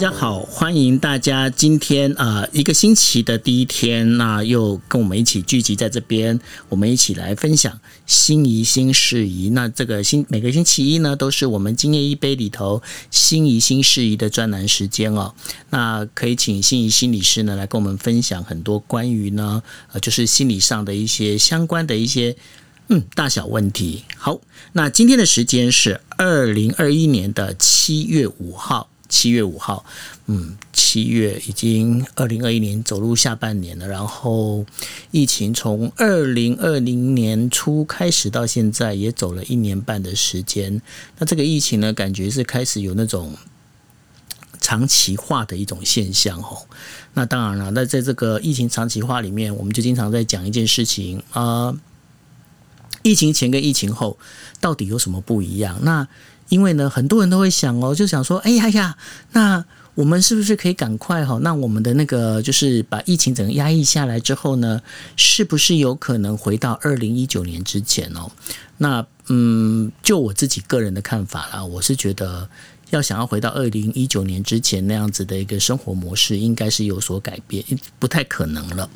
大家好，欢迎大家今天啊、一个星期的第一天，那又跟我们一起聚集在这边，我们一起来分享心怡新事宜。那这个星每个星期一呢，都是我们今夜一杯里头心怡新事宜的专栏时间哦。那可以请心怡心理师呢来跟我们分享很多关于呢呃就是心理上的一些相关的一些嗯大小问题。好，那今天的时间是二零二一年的七月五号。七月五号，嗯，七月已经二零二一年走入下半年了。然后疫情从二零二零年初开始到现在，也走了一年半的时间。那这个疫情呢，感觉是开始有那种长期化的一种现象哦。那当然了，那在这个疫情长期化里面，我们就经常在讲一件事情啊，疫情前跟疫情后到底有什么不一样？那因为呢，很多人都会想哦，就想说，哎呀呀，那我们是不是可以赶快哈？那我们的那个就是把疫情整个压抑下来之后呢，是不是有可能回到二零一九年之前哦？那嗯，就我自己个人的看法啦，我是觉得。要想要回到二零一九年之前那样子的一个生活模式，应该是有所改变，不太可能了。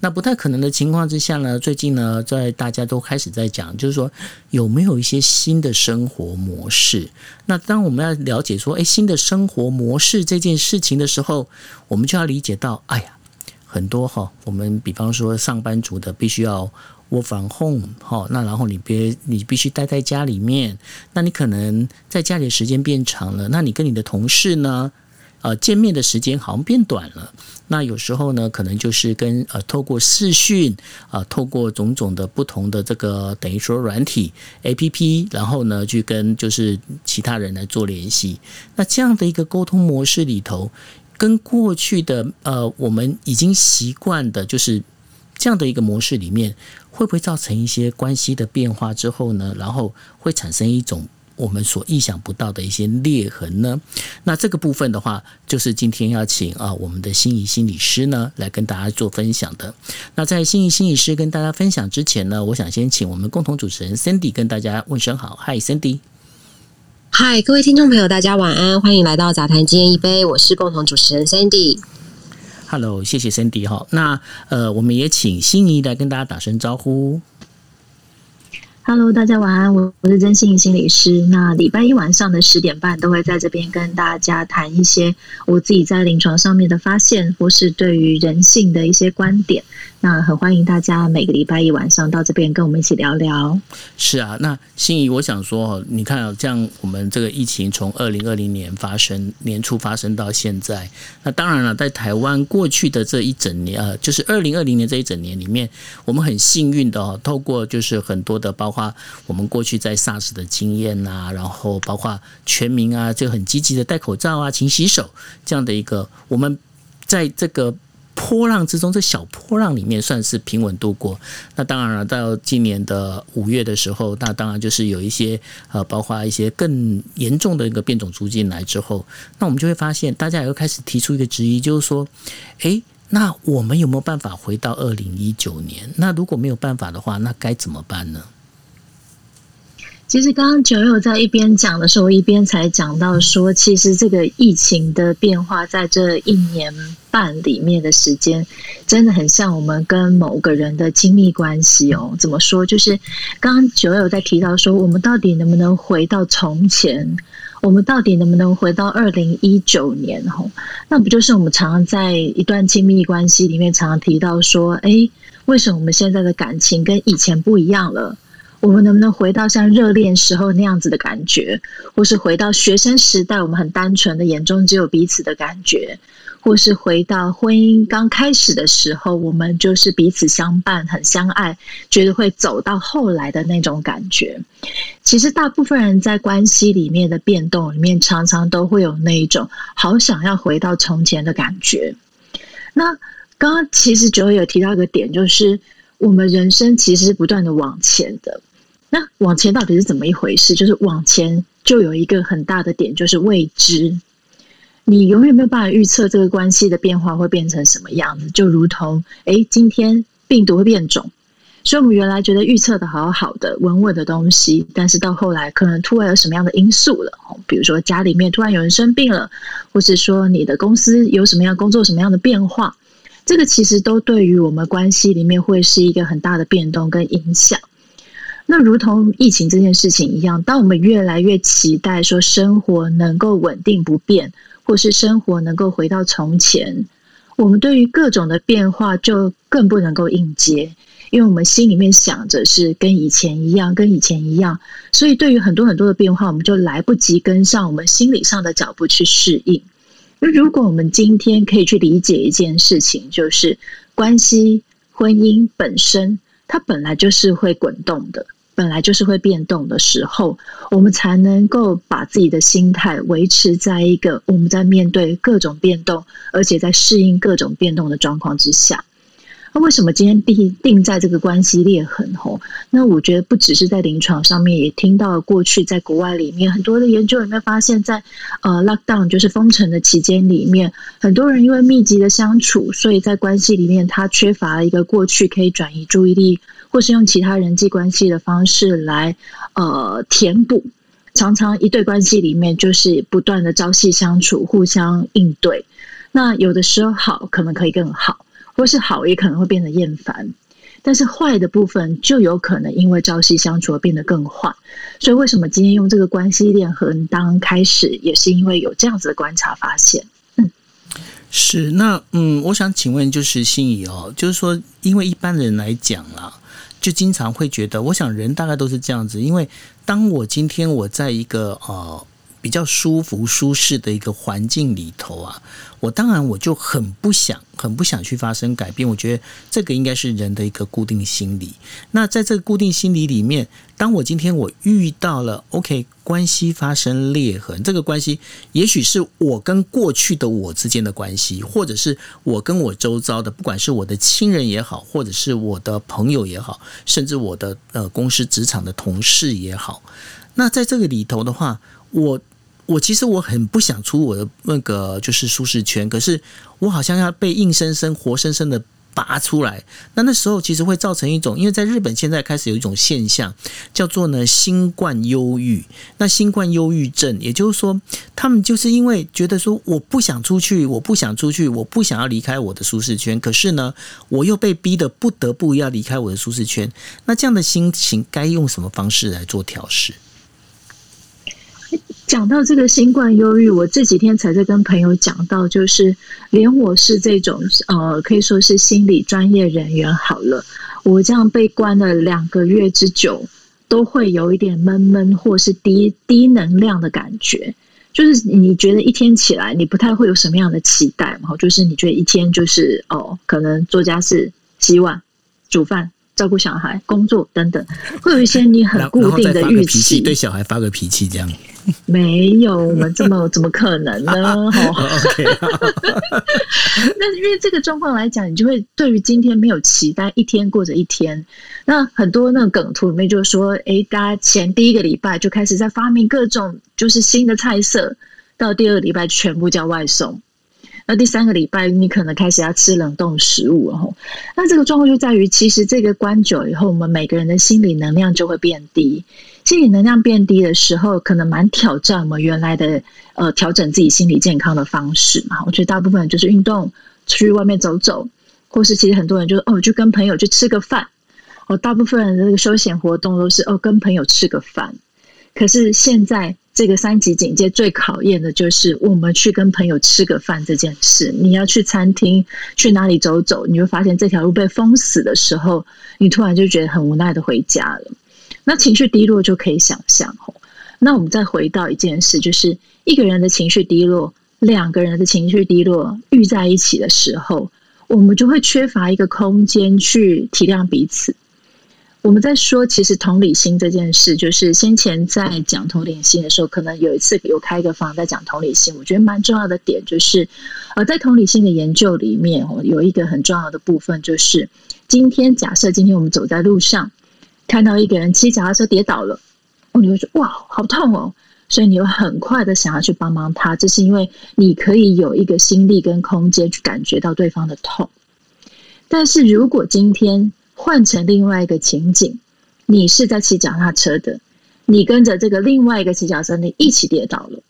那不太可能的情况之下呢，最近呢，在大家都开始在讲，就是说有没有一些新的生活模式？那当我们要了解说，诶，新的生活模式这件事情的时候，我们就要理解到，哎呀，很多哈，我们比方说上班族的必须要。我防控好，那然后你别，你必须待在家里面，那你可能在家里的时间变长了，那你跟你的同事呢，呃，见面的时间好像变短了。那有时候呢，可能就是跟呃，透过视讯啊、呃，透过种种的不同的这个等于说软体 APP，然后呢，去跟就是其他人来做联系。那这样的一个沟通模式里头，跟过去的呃，我们已经习惯的，就是。这样的一个模式里面，会不会造成一些关系的变化之后呢？然后会产生一种我们所意想不到的一些裂痕呢？那这个部分的话，就是今天要请啊我们的心仪心理师呢来跟大家做分享的。那在心仪心理师跟大家分享之前呢，我想先请我们共同主持人 Sandy 跟大家问声好。Hi Sandy，嗨，各位听众朋友，大家晚安，欢迎来到杂谈今夜一杯，我是共同主持人 Sandy。Hello，谢谢 Cindy 哈。那呃，我们也请心仪来跟大家打声招呼。Hello，大家晚安，我我是曾心心理师。那礼拜一晚上的十点半都会在这边跟大家谈一些我自己在临床上面的发现，或是对于人性的一些观点。那很欢迎大家每个礼拜一晚上到这边跟我们一起聊聊。是啊，那心怡，我想说，你看啊，这样我们这个疫情从二零二零年发生年初发生到现在，那当然了，在台湾过去的这一整年，呃，就是二零二零年这一整年里面，我们很幸运的哦，透过就是很多的，包括我们过去在 SARS 的经验啊，然后包括全民啊，就很积极的戴口罩啊、勤洗手这样的一个，我们在这个。波浪之中，这小波浪里面算是平稳度过。那当然了，到今年的五月的时候，那当然就是有一些呃，包括一些更严重的一个变种株进来之后，那我们就会发现，大家也会开始提出一个质疑，就是说，诶，那我们有没有办法回到二零一九年？那如果没有办法的话，那该怎么办呢？其实刚刚九友在一边讲的时候，一边才讲到说，其实这个疫情的变化，在这一年半里面的时间，真的很像我们跟某个人的亲密关系哦。怎么说？就是刚刚九友在提到说，我们到底能不能回到从前？我们到底能不能回到二零一九年？吼，那不就是我们常常在一段亲密关系里面常常提到说，哎，为什么我们现在的感情跟以前不一样了？我们能不能回到像热恋时候那样子的感觉，或是回到学生时代我们很单纯的眼中只有彼此的感觉，或是回到婚姻刚开始的时候，我们就是彼此相伴、很相爱，觉得会走到后来的那种感觉。其实大部分人在关系里面的变动里面，常常都会有那一种好想要回到从前的感觉。那刚刚其实九有提到一个点，就是我们人生其实是不断的往前的。那往前到底是怎么一回事？就是往前就有一个很大的点，就是未知。你永远没有办法预测这个关系的变化会变成什么样子。就如同，诶，今天病毒会变种，所以，我们原来觉得预测的好好的、稳稳的东西，但是到后来可能突然有什么样的因素了，比如说家里面突然有人生病了，或是说你的公司有什么样工作、什么样的变化，这个其实都对于我们关系里面会是一个很大的变动跟影响。那如同疫情这件事情一样，当我们越来越期待说生活能够稳定不变，或是生活能够回到从前，我们对于各种的变化就更不能够应接。因为我们心里面想着是跟以前一样，跟以前一样，所以对于很多很多的变化，我们就来不及跟上我们心理上的脚步去适应。那如果我们今天可以去理解一件事情，就是关系、婚姻本身，它本来就是会滚动的，本来就是会变动的时候，我们才能够把自己的心态维持在一个我们在面对各种变动，而且在适应各种变动的状况之下。那为什么今天定定在这个关系裂痕？吼，那我觉得不只是在临床上面，也听到了过去在国外里面很多的研究里面发现在，在呃 lockdown 就是封城的期间里面，很多人因为密集的相处，所以在关系里面他缺乏了一个过去可以转移注意力，或是用其他人际关系的方式来呃填补，常常一对关系里面就是不断的朝夕相处，互相应对，那有的时候好，可能可以更好。或是好，也可能会变得厌烦，但是坏的部分就有可能因为朝夕相处而变得更坏。所以，为什么今天用这个关系链横当开始，也是因为有这样子的观察发现。是那嗯，我想请问，就是心仪哦，就是说，因为一般人来讲啦，就经常会觉得，我想人大概都是这样子，因为当我今天我在一个呃。比较舒服、舒适的一个环境里头啊，我当然我就很不想、很不想去发生改变。我觉得这个应该是人的一个固定心理。那在这个固定心理里面，当我今天我遇到了 OK 关系发生裂痕，这个关系也许是我跟过去的我之间的关系，或者是我跟我周遭的，不管是我的亲人也好，或者是我的朋友也好，甚至我的呃公司职场的同事也好。那在这个里头的话，我。我其实我很不想出我的那个就是舒适圈，可是我好像要被硬生生、活生生的拔出来。那那时候其实会造成一种，因为在日本现在开始有一种现象，叫做呢新冠忧郁。那新冠忧郁症，也就是说，他们就是因为觉得说我不想出去，我不想出去，我不想要离开我的舒适圈，可是呢，我又被逼得不得不要离开我的舒适圈。那这样的心情该用什么方式来做调试？讲到这个新冠忧郁，我这几天才在跟朋友讲到，就是连我是这种呃，可以说是心理专业人员好了，我这样被关了两个月之久，都会有一点闷闷或是低低能量的感觉。就是你觉得一天起来，你不太会有什么样的期待嘛？就是你觉得一天就是哦，可能做家事、洗碗、煮饭。照顾小孩、工作等等，会有一些你很固定的预期。对小孩发个脾气，这样没有我们这么怎么可能呢？哈 那因为这个状况来讲，你就会对于今天没有期待，一天过着一天。那很多那个梗图里面就说，哎，大家前第一个礼拜就开始在发明各种就是新的菜色，到第二个礼拜全部叫外送。那第三个礼拜，你可能开始要吃冷冻食物哦。那这个状况就在于，其实这个关久以后，我们每个人的心理能量就会变低。心理能量变低的时候，可能蛮挑战我们原来的呃调整自己心理健康的方式嘛。我觉得大部分就是运动，出去外面走走，或是其实很多人就是哦，就跟朋友去吃个饭。哦，大部分人的这个休闲活动都是哦，跟朋友吃个饭。可是现在。这个三级警戒最考验的就是我们去跟朋友吃个饭这件事。你要去餐厅，去哪里走走，你会发现这条路被封死的时候，你突然就觉得很无奈的回家了。那情绪低落就可以想象。那我们再回到一件事，就是一个人的情绪低落，两个人的情绪低落遇在一起的时候，我们就会缺乏一个空间去体谅彼此。我们在说，其实同理心这件事，就是先前在讲同理心的时候，可能有一次有开一个房在讲同理心。我觉得蛮重要的点就是，呃，在同理心的研究里面，有一个很重要的部分，就是今天假设今天我们走在路上，看到一个人骑脚踏车跌倒了，哦，你会说哇，好痛哦，所以你会很快的想要去帮帮他，这是因为你可以有一个心力跟空间去感觉到对方的痛。但是如果今天，换成另外一个情景，你是在骑脚踏车的，你跟着这个另外一个骑脚踏车，你一起跌倒了，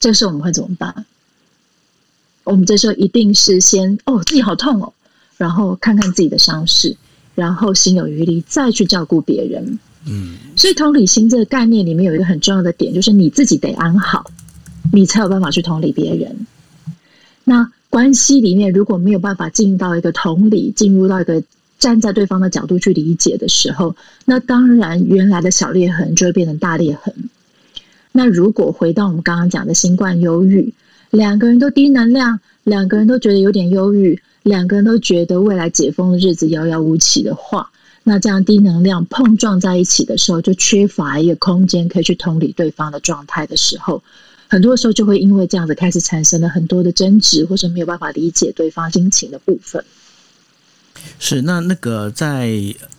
这时候我们会怎么办？我们这时候一定是先哦，自己好痛哦，然后看看自己的伤势，然后心有余力再去照顾别人。嗯，所以同理心这个概念里面有一个很重要的点，就是你自己得安好，你才有办法去同理别人。那关系里面如果没有办法进到一个同理，进入到一个站在对方的角度去理解的时候，那当然原来的小裂痕就会变成大裂痕。那如果回到我们刚刚讲的新冠忧郁，两个人都低能量，两个人都觉得有点忧郁，两个人都觉得未来解封的日子遥遥无期的话，那这样低能量碰撞在一起的时候，就缺乏一个空间可以去同理对方的状态的时候。很多时候就会因为这样子开始产生了很多的争执，或者没有办法理解对方心情的部分。是，那那个在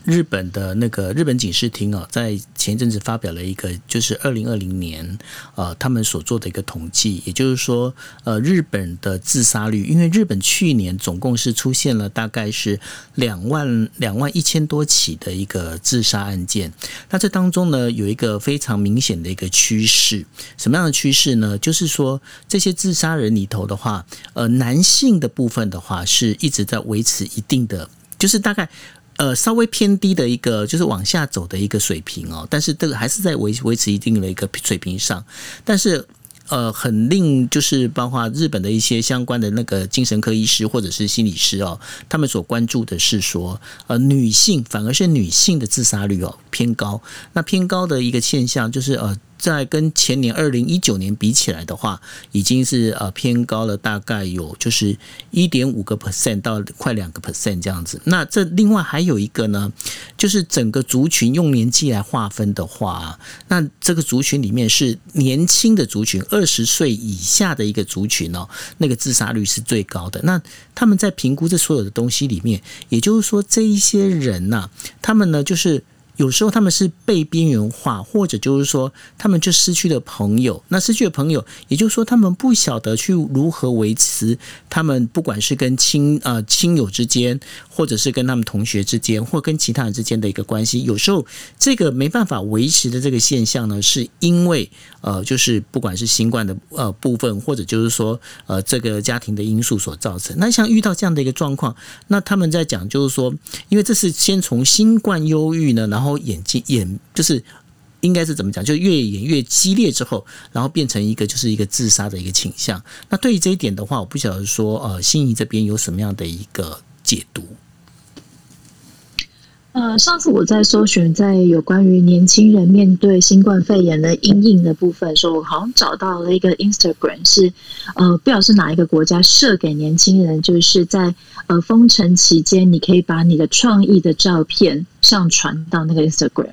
日本的那个日本警视厅啊，在前一阵子发表了一个，就是二零二零年呃他们所做的一个统计，也就是说呃日本的自杀率，因为日本去年总共是出现了大概是两万两万一千多起的一个自杀案件，那这当中呢有一个非常明显的一个趋势，什么样的趋势呢？就是说这些自杀人里头的话，呃男性的部分的话是一直在维持一定的。就是大概，呃，稍微偏低的一个，就是往下走的一个水平哦，但是这个还是在维维持一定的一个水平上，但是。呃，很令就是包括日本的一些相关的那个精神科医师或者是心理师哦，他们所关注的是说，呃，女性反而是女性的自杀率哦偏高。那偏高的一个现象就是呃，在跟前年二零一九年比起来的话，已经是呃偏高了，大概有就是一点五个 percent 到快两个 percent 这样子。那这另外还有一个呢，就是整个族群用年纪来划分的话，那这个族群里面是年轻的族群二十岁以下的一个族群哦，那个自杀率是最高的。那他们在评估这所有的东西里面，也就是说，这一些人呐，他们呢就是。有时候他们是被边缘化，或者就是说他们就失去了朋友。那失去了朋友，也就是说他们不晓得去如何维持他们不管是跟亲呃亲友之间，或者是跟他们同学之间，或跟其他人之间的一个关系。有时候这个没办法维持的这个现象呢，是因为呃就是不管是新冠的呃部分，或者就是说呃这个家庭的因素所造成。那像遇到这样的一个状况，那他们在讲就是说，因为这是先从新冠忧郁呢，然后。后演进演就是应该是怎么讲？就越演越激烈之后，然后变成一个就是一个自杀的一个倾向。那对于这一点的话，我不晓得说呃，心仪这边有什么样的一个解读？呃，上次我在搜寻在有关于年轻人面对新冠肺炎的阴影的部分，说我好像找到了一个 Instagram，是呃，不知道是哪一个国家设给年轻人，就是在呃封城期间，你可以把你的创意的照片上传到那个 Instagram。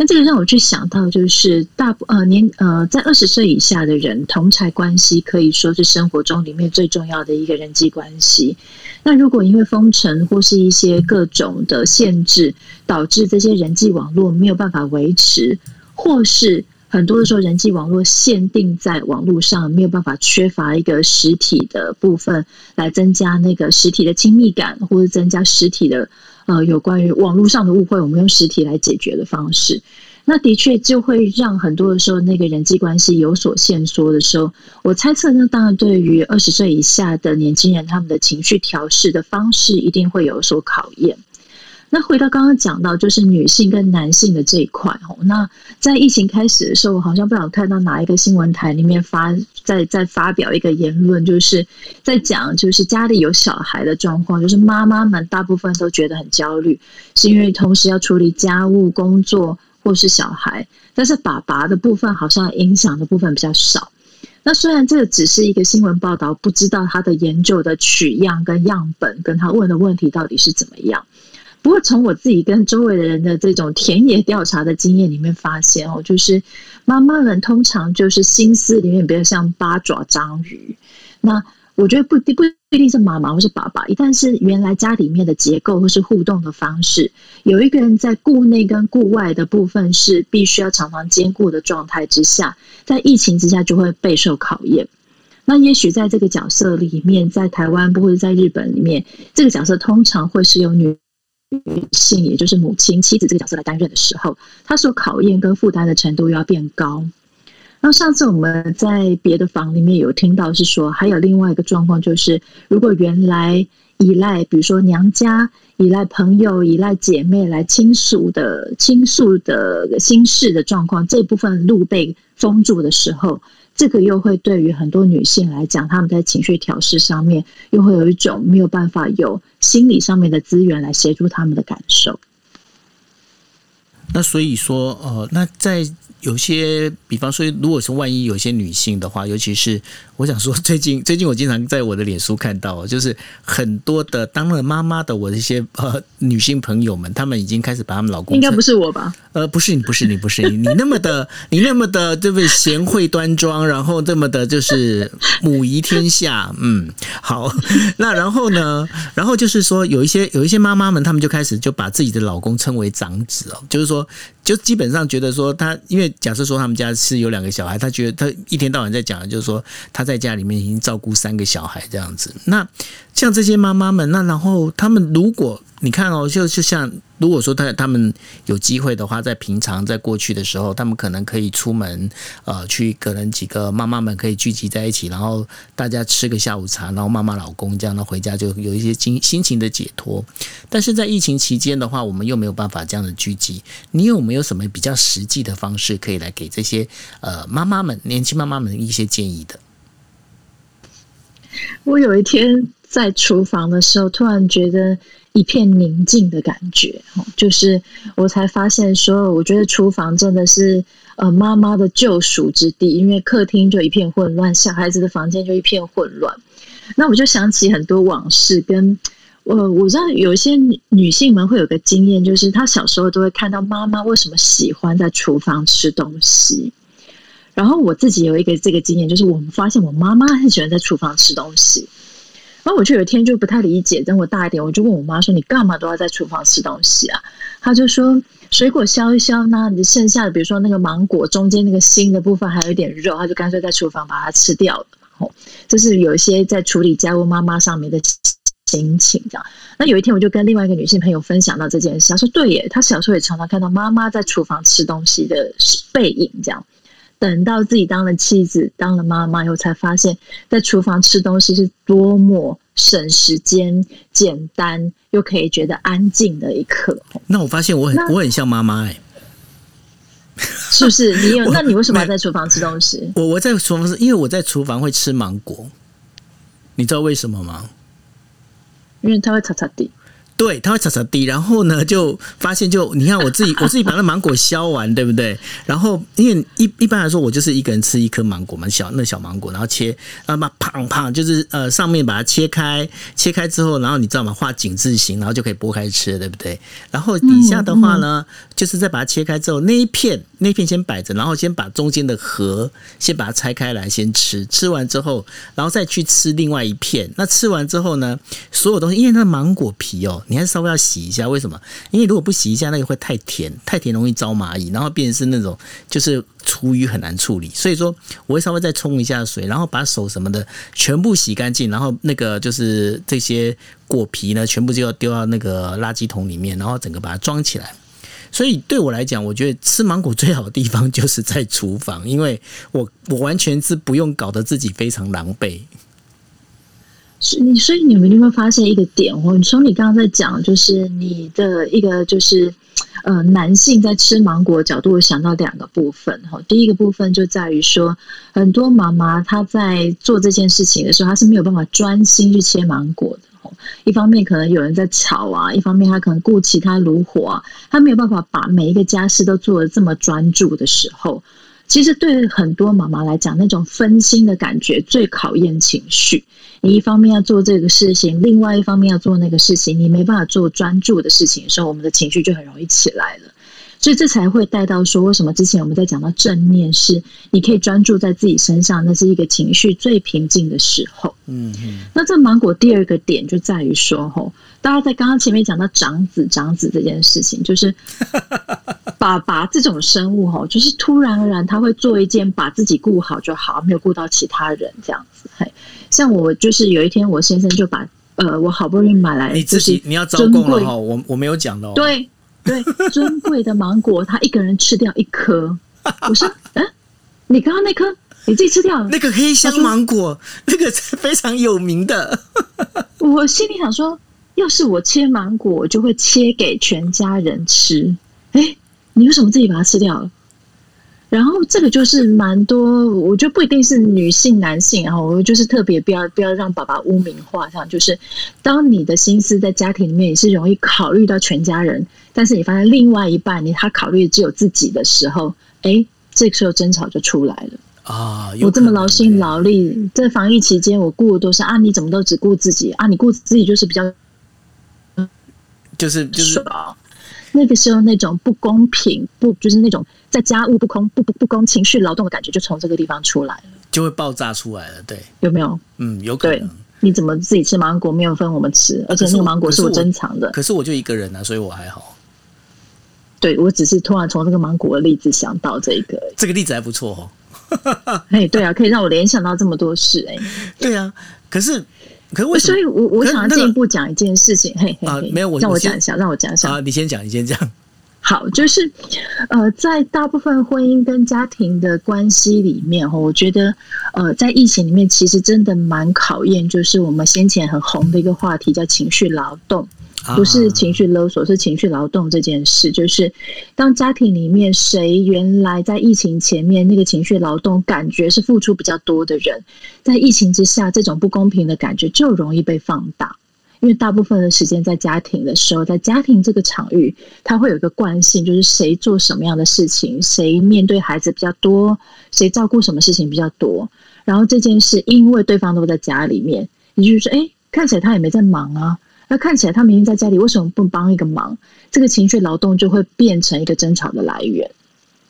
那这个让我去想到，就是大呃年呃在二十岁以下的人，同才关系可以说是生活中里面最重要的一个人际关系。那如果因为封城或是一些各种的限制，导致这些人际网络没有办法维持，或是很多的时候人际网络限定在网络上，没有办法缺乏一个实体的部分来增加那个实体的亲密感，或者增加实体的。呃，有关于网络上的误会，我们用实体来解决的方式，那的确就会让很多的时候那个人际关系有所限缩的时候，我猜测呢，当然对于二十岁以下的年轻人，他们的情绪调试的方式一定会有所考验。那回到刚刚讲到，就是女性跟男性的这一块哦。那在疫情开始的时候，我好像不想看到哪一个新闻台里面发在在发表一个言论，就是在讲就是家里有小孩的状况，就是妈妈们大部分都觉得很焦虑，是因为同时要处理家务、工作或是小孩，但是爸爸的部分好像影响的部分比较少。那虽然这个只是一个新闻报道，不知道他的研究的取样跟样本跟他问的问题到底是怎么样。不过，从我自己跟周围的人的这种田野调查的经验里面发现哦，就是妈妈们通常就是心思里面比较像八爪章鱼。那我觉得不不一定是妈妈或是爸爸，一旦是原来家里面的结构或是互动的方式，有一个人在顾内跟顾外的部分是必须要常常兼顾的状态之下，在疫情之下就会备受考验。那也许在这个角色里面，在台湾或者在日本里面，这个角色通常会是由女。女性，也就是母亲、妻子这个角色来担任的时候，她所考验跟负担的程度要变高。那上次我们在别的房里面有听到是说，还有另外一个状况，就是如果原来依赖，比如说娘家依赖朋友、依赖姐妹来倾诉的倾诉的心事的状况，这部分路被封住的时候，这个又会对于很多女性来讲，她们在情绪调试上面又会有一种没有办法有心理上面的资源来协助她们的感受。那所以说，呃，那在。有些，比方说，如果是万一有些女性的话，尤其是我想说，最近最近我经常在我的脸书看到，就是很多的当了妈妈的我的一些呃女性朋友们，她们已经开始把她们老公，应该不是我吧？呃，不是你，不是你，不是你，你那么的，你那么的这位贤惠端庄，然后这么的就是母仪天下，嗯，好，那然后呢，然后就是说有一些有一些妈妈们，她们就开始就把自己的老公称为长子哦，就是说。就基本上觉得说，他因为假设说他们家是有两个小孩，他觉得他一天到晚在讲的就是说他在家里面已经照顾三个小孩这样子。那像这些妈妈们，那然后他们如果。你看哦，就就像如果说他他们有机会的话，在平常在过去的时候，他们可能可以出门，呃，去可能几个妈妈们可以聚集在一起，然后大家吃个下午茶，然后妈妈老公这样的回家就有一些心心情的解脱。但是在疫情期间的话，我们又没有办法这样的聚集。你有没有什么比较实际的方式可以来给这些呃妈妈们、年轻妈妈们一些建议的？我有一天在厨房的时候，突然觉得。一片宁静的感觉，就是我才发现说，我觉得厨房真的是呃妈妈的救赎之地，因为客厅就一片混乱，小孩子的房间就一片混乱。那我就想起很多往事，跟我我知道有一些女性们会有个经验，就是她小时候都会看到妈妈为什么喜欢在厨房吃东西。然后我自己有一个这个经验，就是我们发现我妈妈很喜欢在厨房吃东西。然后我就有一天就不太理解，等我大一点，我就问我妈说：“你干嘛都要在厨房吃东西啊？”她就说：“水果削一削，那剩下的，比如说那个芒果中间那个心的部分还有一点肉，她就干脆在厨房把它吃掉了。”哦，就是有一些在处理家务妈妈上面的心情这样。那有一天我就跟另外一个女性朋友分享到这件事，她说：“对耶，她小时候也常常看到妈妈在厨房吃东西的背影这样。”等到自己当了妻子、当了妈妈以后，才发现，在厨房吃东西是多么省时间、简单又可以觉得安静的一刻。那我发现我很我很像妈妈哎，是不是？你有？那你为什么要在厨房吃东西？我我在厨房是因为我在厨房会吃芒果，你知道为什么吗？因为它会擦擦地。对，它会擦擦地，然后呢，就发现就你看我自己，我自己把那芒果削完，对不对？然后因为一一般来说，我就是一个人吃一颗芒果嘛，小那小芒果，然后切，然后把胖胖就是呃上面把它切开，切开之后，然后你知道吗？画井字形，然后就可以剥开吃，对不对？然后底下的话呢，就是再把它切开之后，那一片那一片先摆着，然后先把中间的核先把它拆开来先吃，吃完之后，然后再去吃另外一片。那吃完之后呢，所有东西，因为那芒果皮哦。你还稍微要洗一下，为什么？因为如果不洗一下，那个会太甜，太甜容易招蚂蚁，然后变成是那种就是厨余很难处理。所以说，我会稍微再冲一下水，然后把手什么的全部洗干净，然后那个就是这些果皮呢，全部就要丢到那个垃圾桶里面，然后整个把它装起来。所以对我来讲，我觉得吃芒果最好的地方就是在厨房，因为我我完全是不用搞得自己非常狼狈。是你，所以你们有没有发现一个点哦？从你刚刚在讲，就是你的一个就是呃，男性在吃芒果角度，想到两个部分哈。第一个部分就在于说，很多妈妈她在做这件事情的时候，她是没有办法专心去切芒果的。一方面可能有人在炒啊，一方面她可能顾其他炉火啊，她没有办法把每一个家事都做得这么专注的时候。其实对很多妈妈来讲，那种分心的感觉最考验情绪。你一方面要做这个事情，另外一方面要做那个事情，你没办法做专注的事情的时候，我们的情绪就很容易起来了。所以这才会带到说，为什么之前我们在讲到正念是你可以专注在自己身上，那是一个情绪最平静的时候。嗯嗯。那这芒果第二个点就在于说，吼，大家在刚刚前面讲到长子长子这件事情，就是。爸爸这种生物吼，就是突然而然他会做一件把自己顾好就好，没有顾到其他人这样子。嘿，像我就是有一天，我先生就把呃，我好不容易买来，你自己你要招供了哈，我我没有讲的哦。对对，尊贵的芒果，他一个人吃掉一颗。我说，嗯，你刚刚那颗你自己吃掉了？那个黑香芒果，那个非常有名的。我心里想说，要是我切芒果，我就会切给全家人吃。哎，你为什么自己把它吃掉了？然后这个就是蛮多，我觉得不一定是女性、男性，然后我就是特别不要不要让爸爸污名化上，就是当你的心思在家庭里面也是容易考虑到全家人，但是你发现另外一半你他考虑的只有自己的时候，哎，这个时候争吵就出来了啊！我这么劳心劳力在防疫期间，我顾的都是啊，你怎么都只顾自己啊？你顾自己就是比较，就是就是。那个时候那种不公平，不就是那种在家务不公不不不公情绪劳动的感觉，就从这个地方出来了，就会爆炸出来了。对，有没有？嗯，有可能。你怎么自己吃芒果没有分我们吃？而且那个芒果是我珍藏的。可是我就一个人啊，所以我还好。对，我只是突然从这个芒果的例子想到这个，这个例子还不错哦。哎，对啊，可以让我联想到这么多事哎。对啊，可是。可是为什么？所以我我想要进一步讲一件事情，嘿嘿，啊，没有，我让我讲一下，让我讲一下。啊，你先讲，你先讲。好，就是呃，在大部分婚姻跟家庭的关系里面，哈我觉得呃，在疫情里面，其实真的蛮考验，就是我们先前很红的一个话题，叫情绪劳动。不是情绪勒索，是情绪劳动这件事。就是当家庭里面谁原来在疫情前面那个情绪劳动感觉是付出比较多的人，在疫情之下，这种不公平的感觉就容易被放大。因为大部分的时间在家庭的时候，在家庭这个场域，它会有一个惯性，就是谁做什么样的事情，谁面对孩子比较多，谁照顾什么事情比较多。然后这件事，因为对方都在家里面，也就是说，哎，看起来他也没在忙啊。那看起来他明明在家里，为什么不帮一个忙？这个情绪劳动就会变成一个争吵的来源。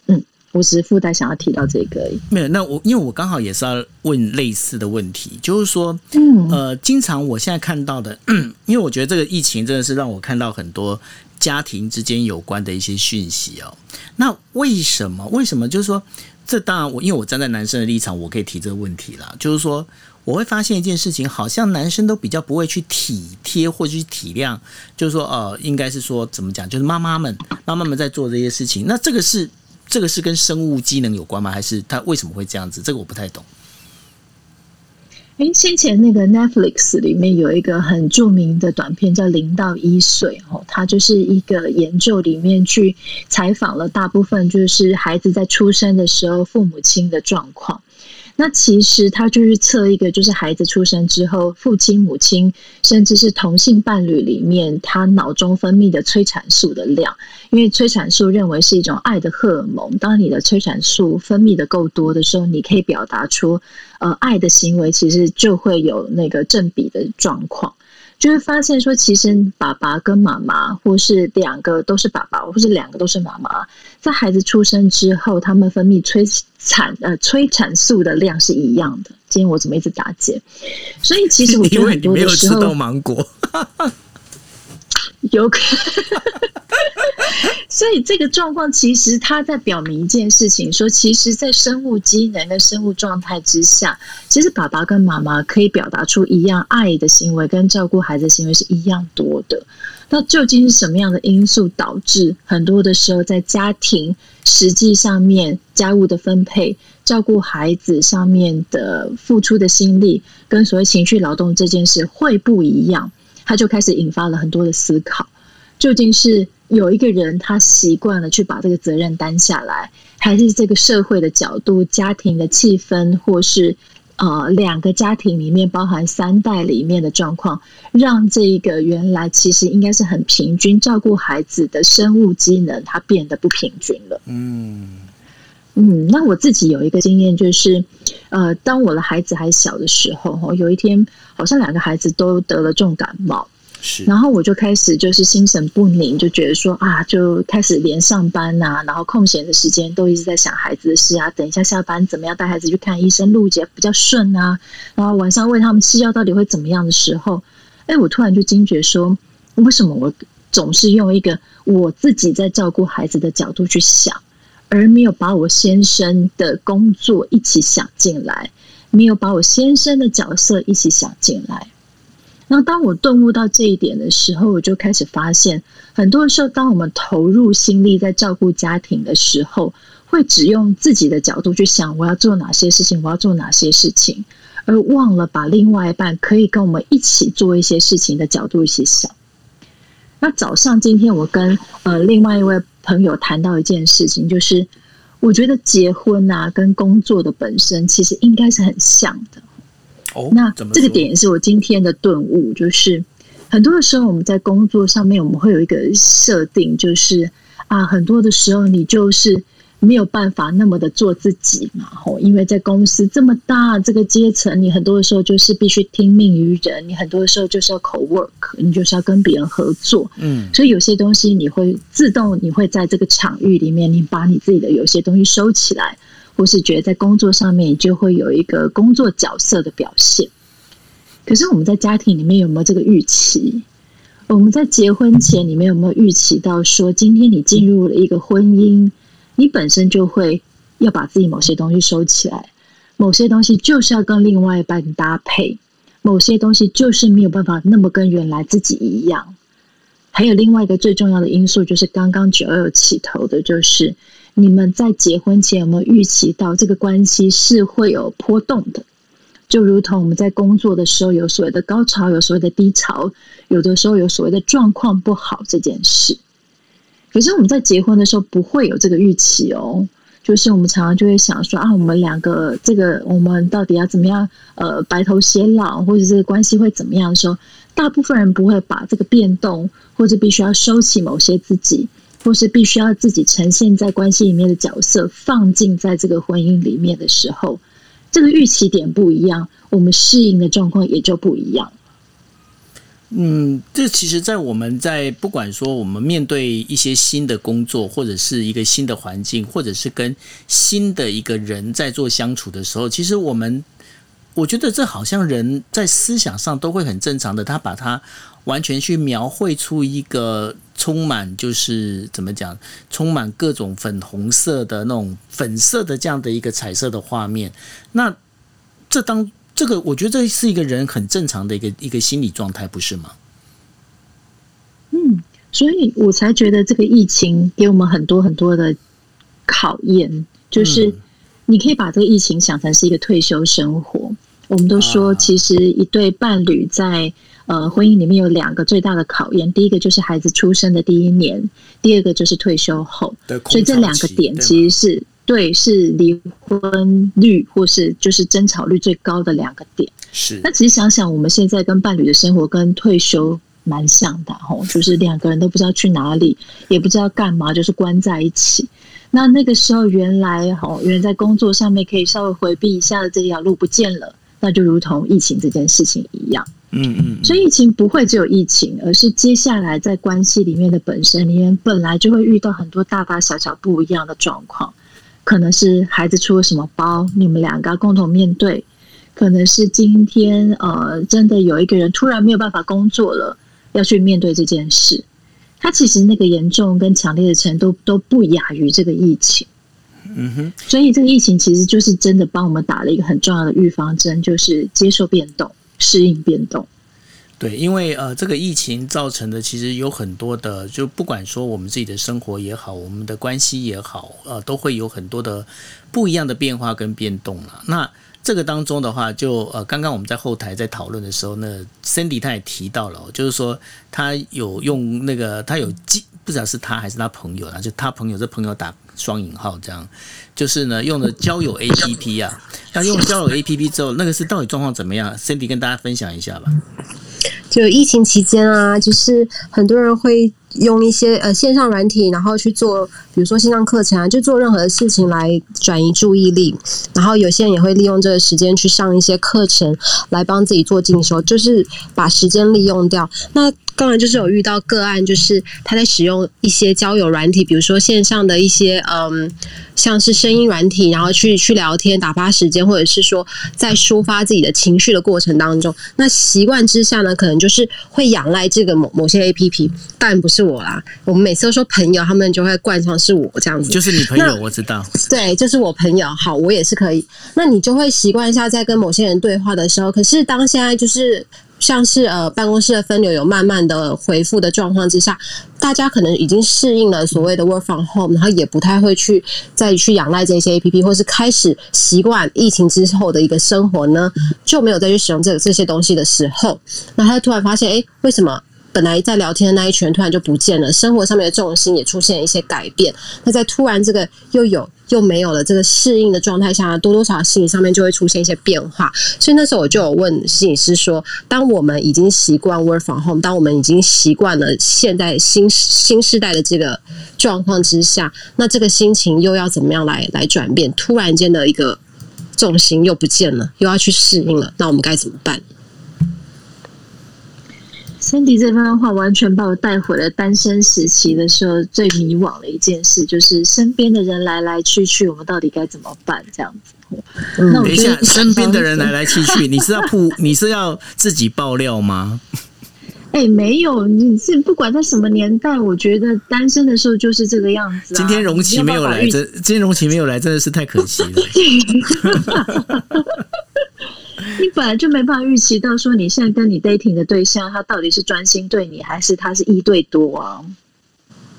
嗯，我只是附带想要提到这个而已。没有，那我因为我刚好也是要问类似的问题，就是说，嗯呃，经常我现在看到的，因为我觉得这个疫情真的是让我看到很多家庭之间有关的一些讯息哦。那为什么？为什么？就是说，这当然我因为我站在男生的立场，我可以提这个问题啦，就是说。我会发现一件事情，好像男生都比较不会去体贴或者去体谅，就是说，呃，应该是说怎么讲，就是妈妈们，妈妈们在做这些事情。那这个是这个是跟生物机能有关吗？还是他为什么会这样子？这个我不太懂。哎，先前那个 Netflix 里面有一个很著名的短片叫《零到一岁》哦，它就是一个研究里面去采访了大部分就是孩子在出生的时候父母亲的状况。那其实他就是测一个，就是孩子出生之后，父亲、母亲，甚至是同性伴侣里面，他脑中分泌的催产素的量。因为催产素认为是一种爱的荷尔蒙，当你的催产素分泌的够多的时候，你可以表达出呃爱的行为，其实就会有那个正比的状况。就会发现说，其实爸爸跟妈妈，或是两个都是爸爸，或是两个都是妈妈，在孩子出生之后，他们分泌催产呃催产素的量是一样的。今天我怎么一直打结？所以其实我觉得很多的时候，没有吃到芒果，有可能。所以这个状况其实它在表明一件事情，说其实，在生物机能跟生物状态之下，其实爸爸跟妈妈可以表达出一样爱的行为，跟照顾孩子的行为是一样多的。那究竟是什么样的因素导致很多的时候在家庭实际上面家务的分配、照顾孩子上面的付出的心力，跟所谓情绪劳动这件事会不一样？他就开始引发了很多的思考，究竟是？有一个人，他习惯了去把这个责任担下来，还是这个社会的角度、家庭的气氛，或是呃两个家庭里面包含三代里面的状况，让这个原来其实应该是很平均照顾孩子的生物机能，它变得不平均了。嗯嗯，那我自己有一个经验，就是呃，当我的孩子还小的时候，有一天好像两个孩子都得了重感冒。然后我就开始就是心神不宁，就觉得说啊，就开始连上班呐、啊，然后空闲的时间都一直在想孩子的事啊。等一下下班怎么样带孩子去看医生，路捷比较顺啊。然后晚上喂他们吃药到底会怎么样的时候，哎，我突然就惊觉说，为什么我总是用一个我自己在照顾孩子的角度去想，而没有把我先生的工作一起想进来，没有把我先生的角色一起想进来。那当我顿悟到这一点的时候，我就开始发现，很多时候，当我们投入心力在照顾家庭的时候，会只用自己的角度去想我要做哪些事情，我要做哪些事情，而忘了把另外一半可以跟我们一起做一些事情的角度一起想。那早上今天我跟呃另外一位朋友谈到一件事情，就是我觉得结婚啊跟工作的本身其实应该是很像的。哦，那这个点也是我今天的顿悟，就是很多的时候我们在工作上面，我们会有一个设定，就是啊，很多的时候你就是没有办法那么的做自己嘛，吼，因为在公司这么大这个阶层，你很多的时候就是必须听命于人，你很多的时候就是要 co-work，你就是要跟别人合作，嗯，所以有些东西你会自动，你会在这个场域里面，你把你自己的有些东西收起来。或是觉得在工作上面就会有一个工作角色的表现，可是我们在家庭里面有没有这个预期？我们在结婚前，你们有没有预期到说，今天你进入了一个婚姻，你本身就会要把自己某些东西收起来，某些东西就是要跟另外一半搭配，某些东西就是没有办法那么跟原来自己一样。还有另外一个最重要的因素，就是刚刚九二起头的，就是。你们在结婚前有没有预期到这个关系是会有波动的？就如同我们在工作的时候有所谓的高潮，有所谓的低潮，有的时候有所谓的状况不好这件事。可是我们在结婚的时候不会有这个预期哦，就是我们常常就会想说啊，我们两个这个我们到底要怎么样？呃，白头偕老，或者这个关系会怎么样的时候，大部分人不会把这个变动，或者必须要收起某些自己。或是必须要自己呈现在关系里面的角色，放进在这个婚姻里面的时候，这个预期点不一样，我们适应的状况也就不一样。嗯，这其实，在我们在不管说我们面对一些新的工作，或者是一个新的环境，或者是跟新的一个人在做相处的时候，其实我们，我觉得这好像人在思想上都会很正常的，他把它完全去描绘出一个。充满就是怎么讲，充满各种粉红色的那种粉色的这样的一个彩色的画面。那这当这个，我觉得这是一个人很正常的一个一个心理状态，不是吗？嗯，所以我才觉得这个疫情给我们很多很多的考验，就是你可以把这个疫情想成是一个退休生活。我们都说，其实一对伴侣在呃，婚姻里面有两个最大的考验，第一个就是孩子出生的第一年，第二个就是退休后。所以这两个点其实是对，是离婚率或是就是争吵率最高的两个点。是。那其实想想，我们现在跟伴侣的生活跟退休蛮像的吼，就是两个人都不知道去哪里，也不知道干嘛，就是关在一起。那那个时候，原来吼，原来在工作上面可以稍微回避一下的这条路不见了，那就如同疫情这件事情一样。嗯嗯，所以疫情不会只有疫情，而是接下来在关系里面的本身里面，本来就会遇到很多大大小小不一样的状况。可能是孩子出了什么包，你们两个共同面对；可能是今天呃，真的有一个人突然没有办法工作了，要去面对这件事。他其实那个严重跟强烈的程度都不亚于这个疫情。嗯哼，所以这个疫情其实就是真的帮我们打了一个很重要的预防针，就是接受变动。适应变动，对，因为呃，这个疫情造成的其实有很多的，就不管说我们自己的生活也好，我们的关系也好，呃，都会有很多的不一样的变化跟变动了。那这个当中的话就，呃，刚刚我们在后台在讨论的时候呢，Cindy 他也提到了，就是说他有用那个，他有记，不知道是他还是他朋友啊，就他朋友这朋友打双引号这样。就是呢，用的交友 APP 啊，那用交友 APP 之后，那个是到底状况怎么样？Cindy 跟大家分享一下吧。就疫情期间啊，就是很多人会用一些呃线上软体，然后去做，比如说线上课程啊，就做任何的事情来转移注意力。然后有些人也会利用这个时间去上一些课程，来帮自己做进修，就是把时间利用掉。那当然就是有遇到个案，就是他在使用一些交友软体，比如说线上的一些嗯。像是声音软体，然后去去聊天打发时间，或者是说在抒发自己的情绪的过程当中，那习惯之下呢，可能就是会仰赖这个某某些 APP，但不是我啦。我们每次都说朋友，他们就会惯上是我这样子，就是你朋友，我知道，对，就是我朋友。好，我也是可以。那你就会习惯一下在跟某些人对话的时候，可是当现在就是像是呃办公室的分流有慢慢的回复的状况之下，大家可能已经适应了所谓的 work from home，然后也不太会去再去仰赖这些 APP，或是开始习惯疫情之后的一个生活呢，就没有再去使用这这些东西的时候，那他突然发现，哎，为什么？本来在聊天的那一圈突然就不见了，生活上面的重心也出现一些改变。那在突然这个又有又没有了这个适应的状态下，多多少少心理上面就会出现一些变化。所以那时候我就有问心理师说：当我们已经习惯 work from home，当我们已经习惯了现在新新世代的这个状况之下，那这个心情又要怎么样来来转变？突然间的一个重心又不见了，又要去适应了，那我们该怎么办？辛迪这番话完全把我带回了单身时期的时候最迷惘的一件事，就是身边的人来来去去，我们到底该怎么办？这样子。嗯、那我等一下，身边的人来来去去，你是要铺，你是要自己爆料吗？哎、欸，没有，你是不管在什么年代，我觉得单身的时候就是这个样子、啊。今天容琪没有来，真今天容琪没有来，真的是太可惜了。你本来就没办法预期到，说你现在跟你 dating 的对象，他到底是专心对你，还是他是一对多啊？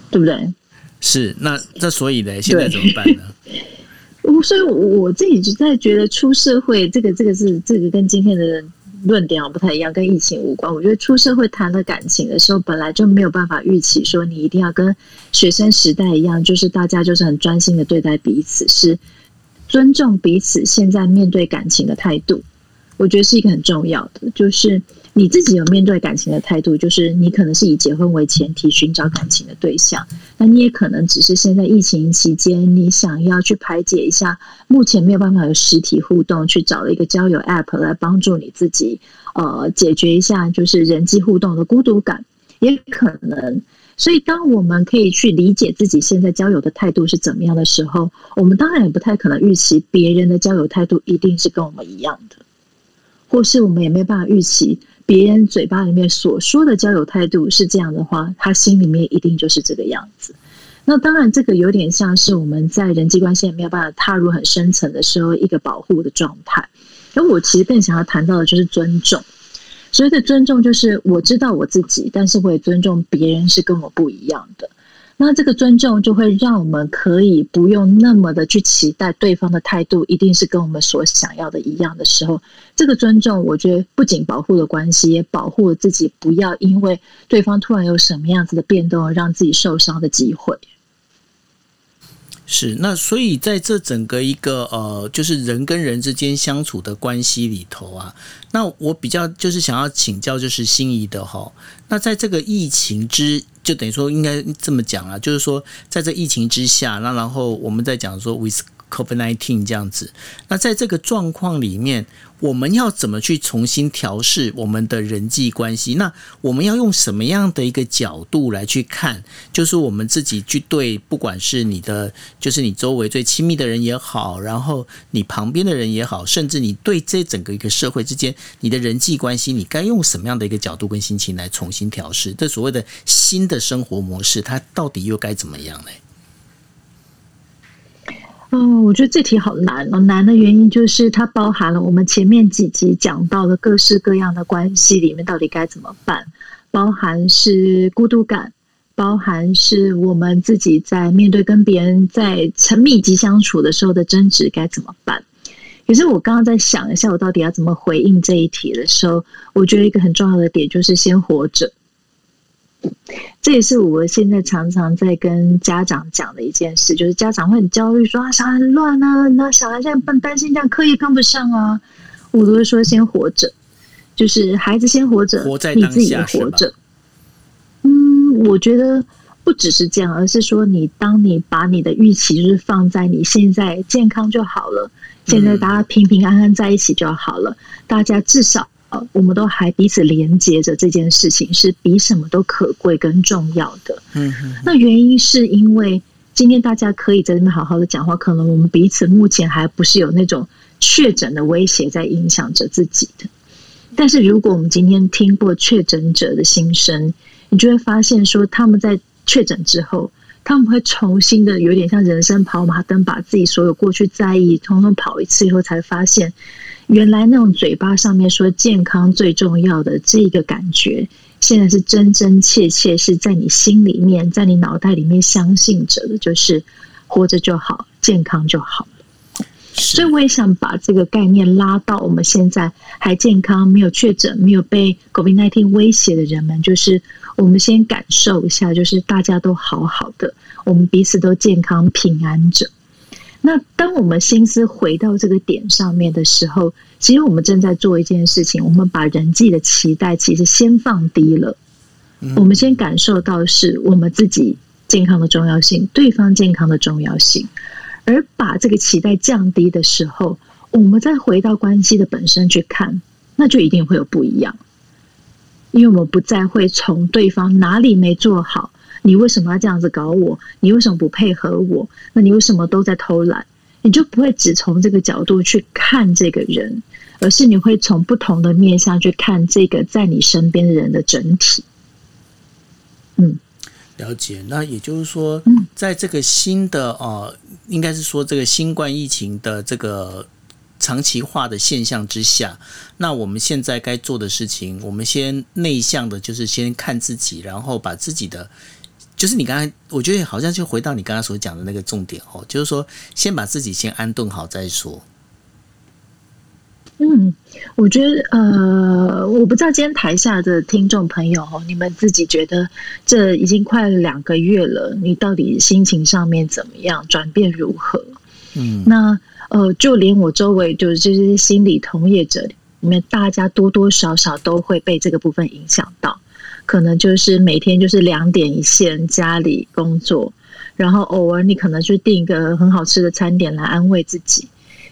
对不对？是，那那所以呢，现在怎么办呢？我所以我自己就在觉得出社会，这个这个是这个跟今天的论点不太一样，跟疫情无关。我觉得出社会谈了感情的时候，本来就没有办法预期说你一定要跟学生时代一样，就是大家就是很专心的对待彼此，是尊重彼此现在面对感情的态度。我觉得是一个很重要的，就是你自己有面对感情的态度，就是你可能是以结婚为前提寻找感情的对象，那你也可能只是现在疫情期间，你想要去排解一下目前没有办法有实体互动，去找了一个交友 App 来帮助你自己，呃，解决一下就是人际互动的孤独感，也可能。所以，当我们可以去理解自己现在交友的态度是怎么样的时候，我们当然也不太可能预期别人的交友态度一定是跟我们一样的。或是我们也没有办法预期别人嘴巴里面所说的交友态度是这样的话，他心里面一定就是这个样子。那当然，这个有点像是我们在人际关系没有办法踏入很深层的时候一个保护的状态。而我其实更想要谈到的就是尊重。所谓的尊重，就是我知道我自己，但是我也尊重别人是跟我不一样的。那这个尊重就会让我们可以不用那么的去期待对方的态度一定是跟我们所想要的一样的时候，这个尊重我觉得不仅保护了关系，也保护了自己，不要因为对方突然有什么样子的变动，让自己受伤的机会。是，那所以在这整个一个呃，就是人跟人之间相处的关系里头啊，那我比较就是想要请教，就是心仪的哈，那在这个疫情之，就等于说应该这么讲啊，就是说在这疫情之下，那然后我们在讲说 with。COVID-19 这样子，那在这个状况里面，我们要怎么去重新调试我们的人际关系？那我们要用什么样的一个角度来去看？就是我们自己去对，不管是你的，就是你周围最亲密的人也好，然后你旁边的人也好，甚至你对这整个一个社会之间，你的人际关系，你该用什么样的一个角度跟心情来重新调试？这所谓的新的生活模式，它到底又该怎么样呢？哦，我觉得这题好难哦。难的原因就是它包含了我们前面几集讲到的各式各样的关系里面到底该怎么办，包含是孤独感，包含是我们自己在面对跟别人在很密集相处的时候的争执该怎么办。可是我刚刚在想一下，我到底要怎么回应这一题的时候，我觉得一个很重要的点就是先活着。这也是我现在常常在跟家长讲的一件事，就是家长会很焦虑，说啊，小孩很乱啊，那小孩现在很担心这样课业跟不上啊。我都会说先活着，就是孩子先活着，你自己也活着。嗯，我觉得不只是这样，而是说你当你把你的预期就是放在你现在健康就好了，现在大家平平安安在一起就好了，大家至少。我们都还彼此连接着，这件事情是比什么都可贵跟重要的。嗯，那原因是因为今天大家可以在这边好好的讲话，可能我们彼此目前还不是有那种确诊的威胁在影响着自己的。但是如果我们今天听过确诊者的心声，你就会发现说他们在确诊之后，他们会重新的有点像人生跑马灯，把自己所有过去在意，通通跑一次以后，才发现原来那种嘴巴上面说健康最重要的这个感觉，现在是真真切切是在你心里面，在你脑袋里面相信着的，就是活着就好，健康就好。所以我也想把这个概念拉到我们现在还健康、没有确诊、没有被 COVID-19 威胁的人们，就是我们先感受一下，就是大家都好好的，我们彼此都健康平安着。那当我们心思回到这个点上面的时候，其实我们正在做一件事情，我们把人际的期待其实先放低了。我们先感受到是我们自己健康的重要性，对方健康的重要性。而把这个期待降低的时候，我们再回到关系的本身去看，那就一定会有不一样。因为我们不再会从对方哪里没做好，你为什么要这样子搞我？你为什么不配合我？那你为什么都在偷懒？你就不会只从这个角度去看这个人，而是你会从不同的面向去看这个在你身边的人的整体。嗯。了解，那也就是说，在这个新的呃，应该是说这个新冠疫情的这个长期化的现象之下，那我们现在该做的事情，我们先内向的，就是先看自己，然后把自己的，就是你刚才，我觉得好像就回到你刚刚所讲的那个重点哦，就是说，先把自己先安顿好再说。嗯，我觉得呃，我不知道今天台下的听众朋友哦，你们自己觉得这已经快两个月了，你到底心情上面怎么样，转变如何？嗯，那呃，就连我周围就是这些心理同业者里面，大家多多少少都会被这个部分影响到，可能就是每天就是两点一线，家里工作，然后偶尔你可能去订一个很好吃的餐点来安慰自己。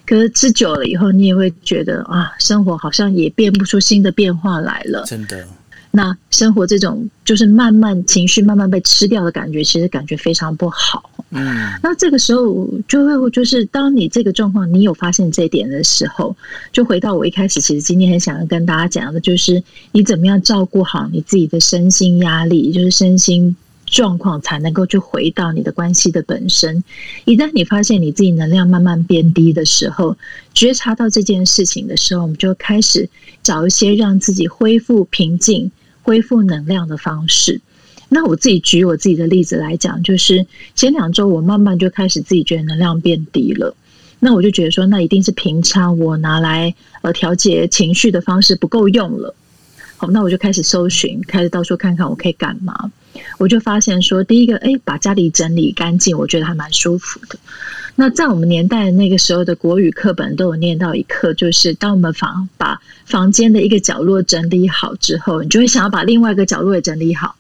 可是吃久了以后，你也会觉得啊，生活好像也变不出新的变化来了。真的，那生活这种就是慢慢情绪慢慢被吃掉的感觉，其实感觉非常不好。嗯，那这个时候就会就是，当你这个状况你有发现这一点的时候，就回到我一开始，其实今天很想要跟大家讲的，就是你怎么样照顾好你自己的身心压力，就是身心。状况才能够去回到你的关系的本身。一旦你发现你自己能量慢慢变低的时候，觉察到这件事情的时候，我们就开始找一些让自己恢复平静、恢复能量的方式。那我自己举我自己的例子来讲，就是前两周我慢慢就开始自己觉得能量变低了。那我就觉得说，那一定是平常我拿来呃调节情绪的方式不够用了。好，那我就开始搜寻，开始到处看看我可以干嘛。我就发现说，第一个，哎，把家里整理干净，我觉得还蛮舒服的。那在我们年代那个时候的国语课本都有念到一课，就是当我们房把房间的一个角落整理好之后，你就会想要把另外一个角落也整理好。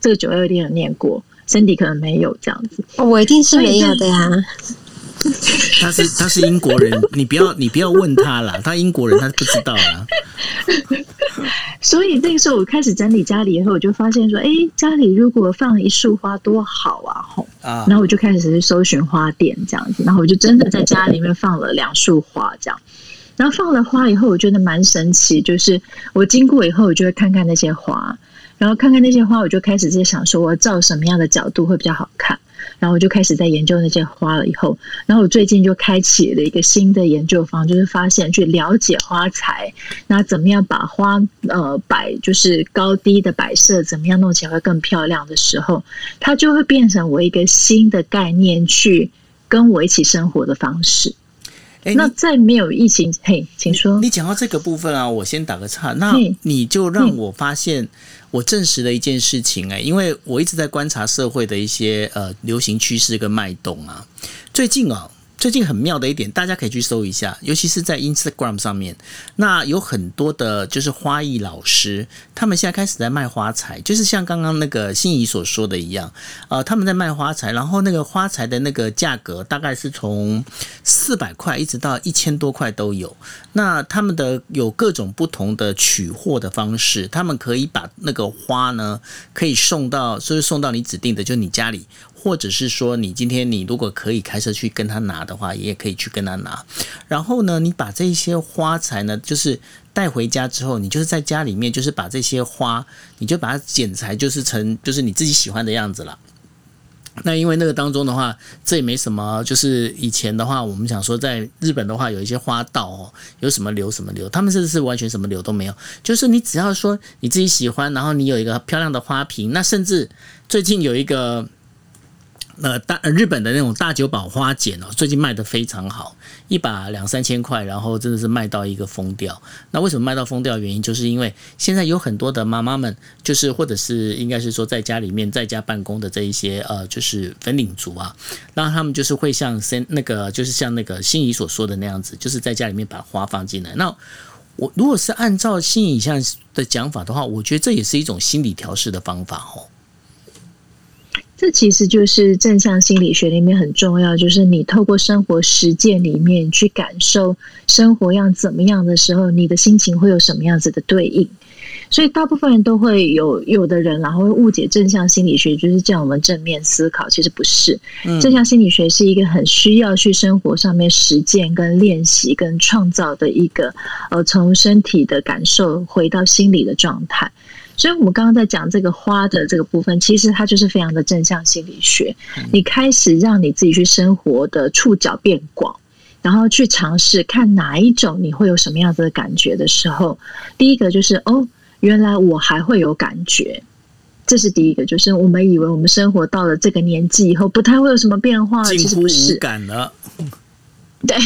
这个九二一定有念过，Cindy 可能没有这样子。哦，我一定是没有的呀。他是他是英国人，你不要你不要问他啦，他英国人他不知道啊。所以那个时候我开始整理家里以后，我就发现说，哎，家里如果放一束花多好啊！吼，啊，然后我就开始去搜寻花店这样子，然后我就真的在家里面放了两束花这样。然后放了花以后，我觉得蛮神奇，就是我经过以后，我就会看看那些花，然后看看那些花，我就开始在想说，我照什么样的角度会比较好看。然后我就开始在研究那些花了。以后，然后我最近就开启了一个新的研究方，就是发现去了解花材，那怎么样把花呃摆，就是高低的摆设，怎么样弄起来会更漂亮的时候，它就会变成我一个新的概念，去跟我一起生活的方式。哎，那在没有疫情，嘿，请说。你讲到这个部分啊，我先打个岔。那你就让我发现，我证实了一件事情哎，因为我一直在观察社会的一些呃流行趋势跟脉动啊，最近啊。最近很妙的一点，大家可以去搜一下，尤其是在 Instagram 上面，那有很多的，就是花艺老师，他们现在开始在卖花材，就是像刚刚那个心怡所说的一样，呃，他们在卖花材，然后那个花材的那个价格大概是从四百块一直到一千多块都有。那他们的有各种不同的取货的方式，他们可以把那个花呢，可以送到，就是送到你指定的，就是你家里。或者是说，你今天你如果可以开车去跟他拿的话，也可以去跟他拿。然后呢，你把这些花材呢，就是带回家之后，你就是在家里面，就是把这些花，你就把它剪裁，就是成就是你自己喜欢的样子了。那因为那个当中的话，这也没什么。就是以前的话，我们想说，在日本的话，有一些花道哦，有什么流什么流，他们甚至是完全什么流都没有。就是你只要说你自己喜欢，然后你有一个漂亮的花瓶，那甚至最近有一个。呃，大日本的那种大久保花剪哦，最近卖的非常好，一把两三千块，然后真的是卖到一个疯掉。那为什么卖到疯掉？原因就是因为现在有很多的妈妈们，就是或者是应该是说在家里面在家办公的这一些呃，就是粉领族啊，那他们就是会像先那个，就是像那个心怡所说的那样子，就是在家里面把花放进来。那我如果是按照心怡像的讲法的话，我觉得这也是一种心理调试的方法哦。这其实就是正向心理学里面很重要，就是你透过生活实践里面去感受生活要怎么样的时候，你的心情会有什么样子的对应。所以大部分人都会有有的人，然后会误解正向心理学就是叫我们正面思考，其实不是。正向心理学是一个很需要去生活上面实践、跟练习、跟创造的一个呃，从身体的感受回到心理的状态。所以，我们刚刚在讲这个花的这个部分，其实它就是非常的正向心理学。你开始让你自己去生活的触角变广，然后去尝试看哪一种你会有什么样子的感觉的时候，第一个就是哦，原来我还会有感觉，这是第一个。就是我们以为我们生活到了这个年纪以后，不太会有什么变化，其实不是。感了。对，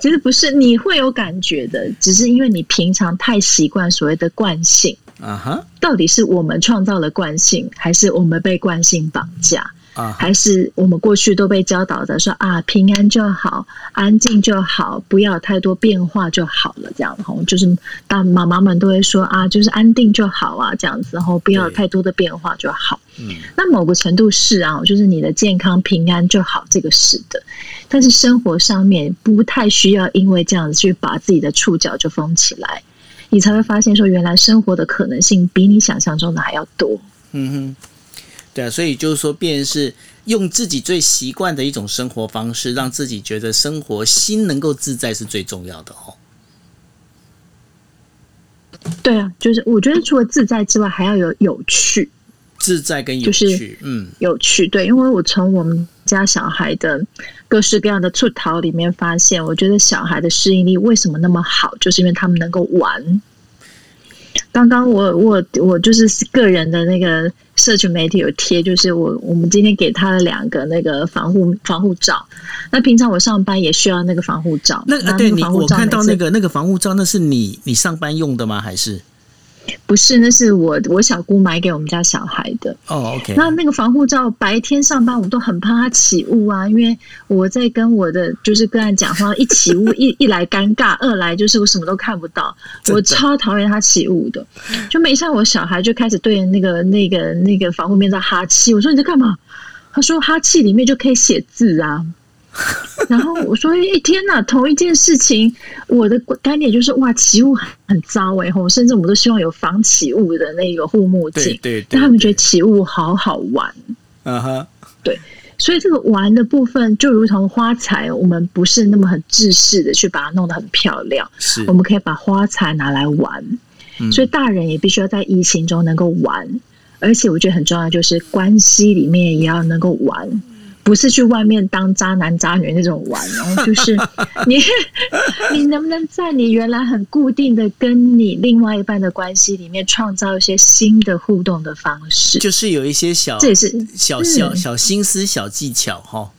其实不是，你会有感觉的，只是因为你平常太习惯所谓的惯性。啊哈！到底是我们创造了惯性，还是我们被惯性绑架？啊，还是我们过去都被教导的说啊，平安就好，安静就好，不要太多变化就好了。这样哈，就是当妈妈们都会说啊，就是安定就好啊，这样子，然后不要太多的变化就好。嗯，那某个程度是啊，就是你的健康平安就好，这个是的。但是生活上面不太需要因为这样子去把自己的触角就封起来。你才会发现，说原来生活的可能性比你想象中的还要多。嗯哼，对啊，所以就是说，便是用自己最习惯的一种生活方式，让自己觉得生活心能够自在是最重要的哦。对啊，就是我觉得除了自在之外，还要有有趣。自在跟有趣，嗯，有趣，对，因为我从我们家小孩的各式各样的出逃里面发现，我觉得小孩的适应力为什么那么好，就是因为他们能够玩。刚刚我我我就是个人的那个社群媒体有贴，就是我我们今天给他的两个那个防护防护罩。那平常我上班也需要那个防护罩。那啊，对你，我看到那个那个防护罩，那是你你上班用的吗？还是？不是，那是我我小姑买给我们家小孩的。哦，OK。那那个防护罩，白天上班我都很怕它起雾啊，因为我在跟我的就是个案讲话，一起雾一一来尴尬，二来就是我什么都看不到，我超讨厌它起雾的。就没像我小孩就开始对那个那个那个防护面罩哈气，我说你在干嘛？他说哈气里面就可以写字啊。然后我说：“哎天哪，同一件事情，我的观点就是哇，起雾很糟哎吼，甚至我们都希望有防起雾的那个护目镜。对对，但他们觉得起雾好好玩。嗯哼，对，所以这个玩的部分就如同花材，我们不是那么很制式的去把它弄得很漂亮，是我们可以把花材拿来玩。所以大人也必须要在疫情中能够玩，而且我觉得很重要，就是关系里面也要能够玩。”不是去外面当渣男渣女那种玩，然后就是你，你能不能在你原来很固定的跟你另外一半的关系里面，创造一些新的互动的方式？就是有一些小，这也是小小小心思、小技巧哈。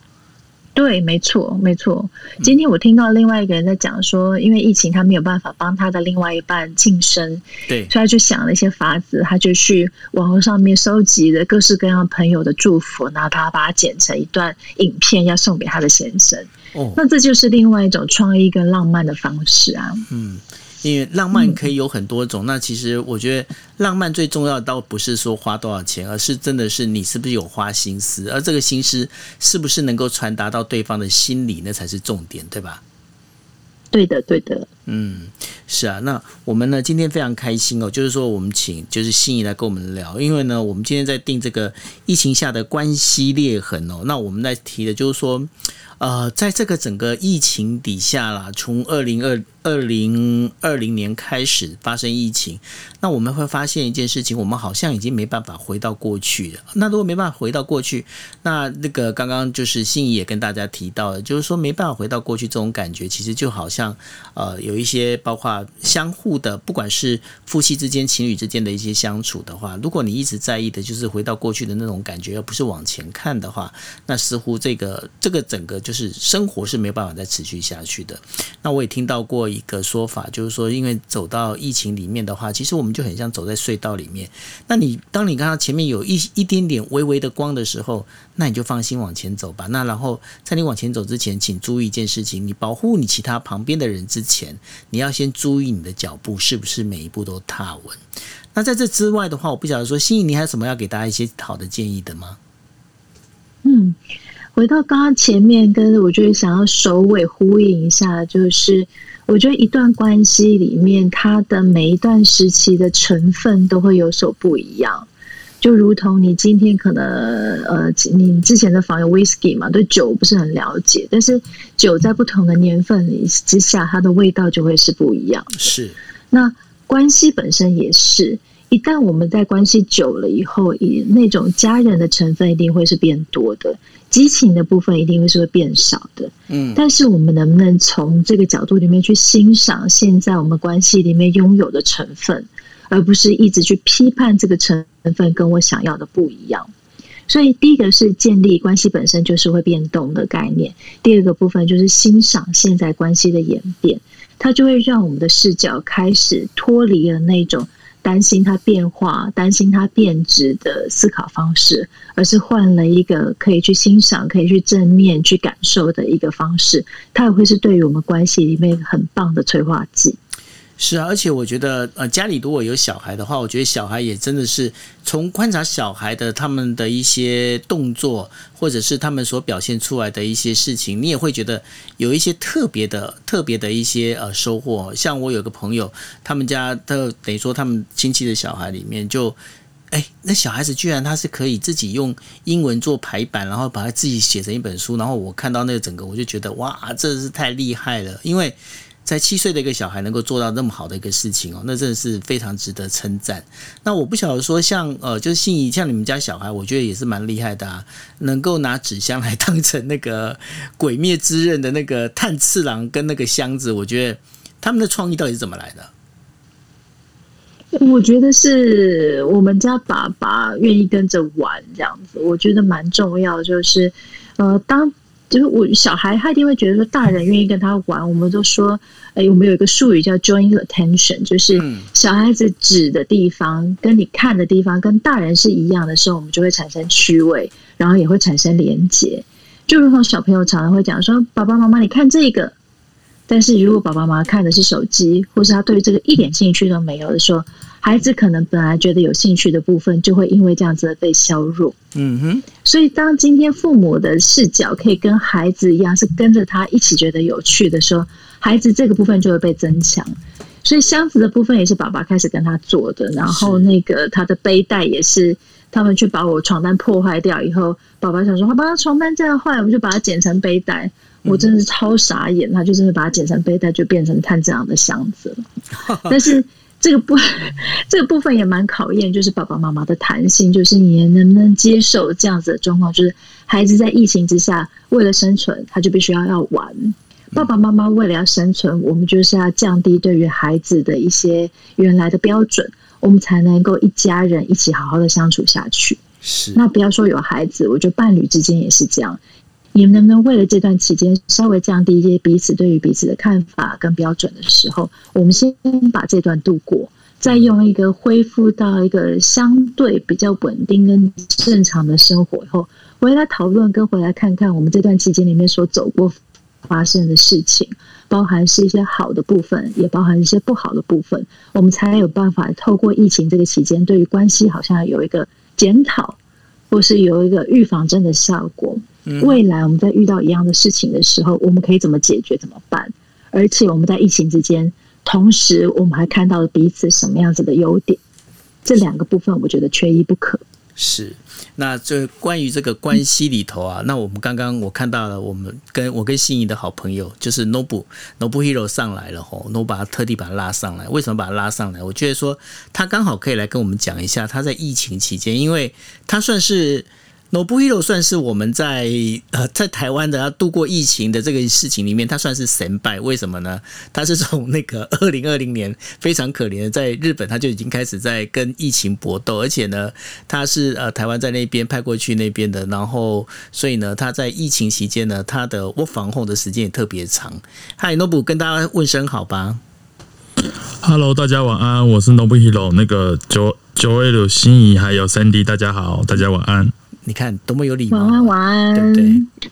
对，没错，没错。今天我听到另外一个人在讲说，因为疫情，他没有办法帮他的另外一半晋升，对，所以他就想了一些法子，他就去网络上面收集了各式各样朋友的祝福，然后他把它剪成一段影片，要送给他的先生。哦，那这就是另外一种创意跟浪漫的方式啊。嗯。因为浪漫可以有很多种，嗯、那其实我觉得浪漫最重要的倒不是说花多少钱，而是真的是你是不是有花心思，而这个心思是不是能够传达到对方的心里，那才是重点，对吧？对的，对的。嗯，是啊。那我们呢，今天非常开心哦，就是说我们请就是心仪来跟我们聊，因为呢，我们今天在定这个疫情下的关系裂痕哦，那我们在提的就是说。呃，在这个整个疫情底下啦，从二零二二零二零年开始发生疫情，那我们会发现一件事情，我们好像已经没办法回到过去了。那如果没办法回到过去，那那个刚刚就是心仪也跟大家提到了，就是说没办法回到过去这种感觉，其实就好像呃有一些包括相互的，不管是夫妻之间、情侣之间的一些相处的话，如果你一直在意的就是回到过去的那种感觉，而不是往前看的话，那似乎这个这个整个就是生活是没有办法再持续下去的。那我也听到过。一个说法就是说，因为走到疫情里面的话，其实我们就很像走在隧道里面。那你当你看到前面有一一点点微微的光的时候，那你就放心往前走吧。那然后在你往前走之前，请注意一件事情：你保护你其他旁边的人之前，你要先注意你的脚步是不是每一步都踏稳。那在这之外的话，我不晓得说，心怡，你还有什么要给大家一些好的建议的吗？嗯。回到刚刚前面，跟我觉得想要首尾呼应一下，就是我觉得一段关系里面，它的每一段时期的成分都会有所不一样。就如同你今天可能呃，你之前的房有 whisky 嘛，对酒不是很了解，但是酒在不同的年份里之下，它的味道就会是不一样。是，那关系本身也是，一旦我们在关系久了以后，以那种家人的成分一定会是变多的。激情的部分一定会是会变少的，嗯，但是我们能不能从这个角度里面去欣赏现在我们关系里面拥有的成分，而不是一直去批判这个成分跟我想要的不一样？所以第一个是建立关系本身就是会变动的概念，第二个部分就是欣赏现在关系的演变，它就会让我们的视角开始脱离了那种。担心它变化，担心它变质的思考方式，而是换了一个可以去欣赏、可以去正面去感受的一个方式，它也会是对于我们关系里面很棒的催化剂。是啊，而且我觉得，呃，家里如果有小孩的话，我觉得小孩也真的是从观察小孩的他们的一些动作，或者是他们所表现出来的一些事情，你也会觉得有一些特别的、特别的一些呃收获。像我有个朋友，他们家的等于说他们亲戚的小孩里面就，就哎，那小孩子居然他是可以自己用英文做排版，然后把他自己写成一本书，然后我看到那个整个，我就觉得哇，这是太厉害了，因为。在七岁的一个小孩能够做到那么好的一个事情哦，那真的是非常值得称赞。那我不晓得说像呃，就是心怡像你们家小孩，我觉得也是蛮厉害的啊，能够拿纸箱来 当成那个鬼灭之刃的那个炭次郎跟那个箱子，我觉得他们的创意到底是怎么来的？我觉得是我们家爸爸愿意跟着玩这样子，我觉得蛮重要。就是呃，当。就是我小孩，他一定会觉得说，大人愿意跟他玩，我们都说，哎，我们有一个术语叫 joint attention，就是小孩子指的地方跟你看的地方跟大人是一样的时候，我们就会产生趣味，然后也会产生连结。就如同小朋友常常会讲说，爸爸妈妈，你看这个。但是如果爸爸妈妈看的是手机，或是他对这个一点兴趣都没有的时候，孩子可能本来觉得有兴趣的部分，就会因为这样子的被削弱。嗯哼。所以当今天父母的视角可以跟孩子一样，是跟着他一起觉得有趣的时候，孩子这个部分就会被增强。所以箱子的部分也是爸爸开始跟他做的，然后那个他的背带也是他们去把我床单破坏掉以后，爸爸想说，好吧，床单这样坏，我们就把它剪成背带。我真的是超傻眼，他就真的把它剪成背带，就变成炭治郎的箱子了。但是这个部 这个部分也蛮考验，就是爸爸妈妈的弹性，就是你能不能接受这样子的状况，就是孩子在疫情之下为了生存，他就必须要要玩。爸爸妈妈为了要生存，我们就是要降低对于孩子的一些原来的标准，我们才能够一家人一起好好的相处下去。是，那不要说有孩子，我觉得伴侣之间也是这样。你们能不能为了这段期间稍微降低一些彼此对于彼此的看法跟标准的时候，我们先把这段度过，再用一个恢复到一个相对比较稳定跟正常的生活以后，回来讨论跟回来看看我们这段期间里面所走过发生的事情，包含是一些好的部分，也包含一些不好的部分，我们才有办法透过疫情这个期间，对于关系好像有一个检讨，或是有一个预防针的效果。未来我们在遇到一样的事情的时候，我们可以怎么解决？怎么办？而且我们在疫情之间，同时我们还看到了彼此什么样子的优点，这两个部分我觉得缺一不可。是，那这关于这个关系里头啊，那我们刚刚我看到了，我们跟我跟心仪的好朋友就是 Nobu Nobu Hero 上来了吼，Nobu 把他特地把他拉上来，为什么把他拉上来？我觉得说他刚好可以来跟我们讲一下他在疫情期间，因为他算是。Nobuhiro 算是我们在呃在台湾的要度过疫情的这个事情里面，他算是神拜。为什么呢？他是从那个 二零二零年非常可怜的，在日本他就已经开始在跟疫情搏斗，而且呢，他是呃台湾在那边派过去那边的，然后所以呢，他在疫情期间呢，他的 work from home 的时间也特别长。嗨，Nobu，跟大家问声好吧。Hello，大家晚安，我是 Nobuhiro，那个 Joel 心仪还有 Sandy，大家好，大家晚安。你看多么有礼貌，晚安，晚安，对不对？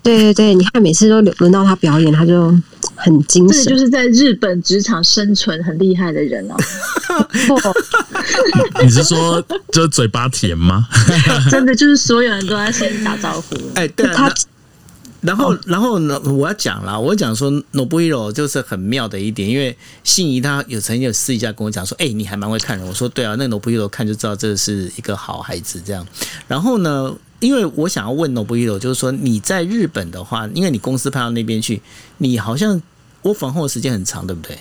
对对对，你看每次都轮到他表演，他就很精神。这就是在日本职场生存很厉害的人哦。你是说就嘴巴甜吗？真的就是所有人都在先打招呼。哎，对他。然后，然后呢？我要讲了，我要讲说，Nobuhiro 就是很妙的一点，因为心仪他有曾经有私底下跟我讲说，哎，你还蛮会看人。我说对啊，那 Nobuhiro 看就知道这是一个好孩子这样。然后呢？因为我想要问 Nobuhiro，就是说你在日本的话，因为你公司派到那边去，你好像 work from home 的时间很长，对不对？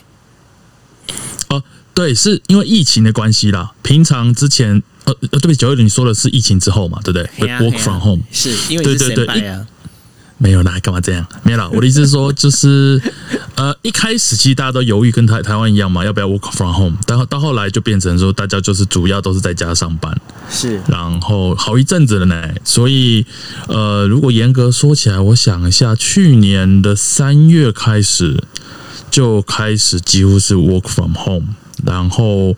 哦，对，是因为疫情的关系啦。平常之前，呃呃，对不起，九月你说的是疫情之后嘛，对不对？work from home 是因为你是先辈啊。没有啦，干嘛这样？没有啦，我的意思是说，就是呃，一开始其实大家都犹豫，跟台台湾一样嘛，要不要 work from home？但到后来就变成说，大家就是主要都是在家上班，是。然后好一阵子了呢，所以呃，如果严格说起来，我想一下，去年的三月开始就开始几乎是 work from home，然后。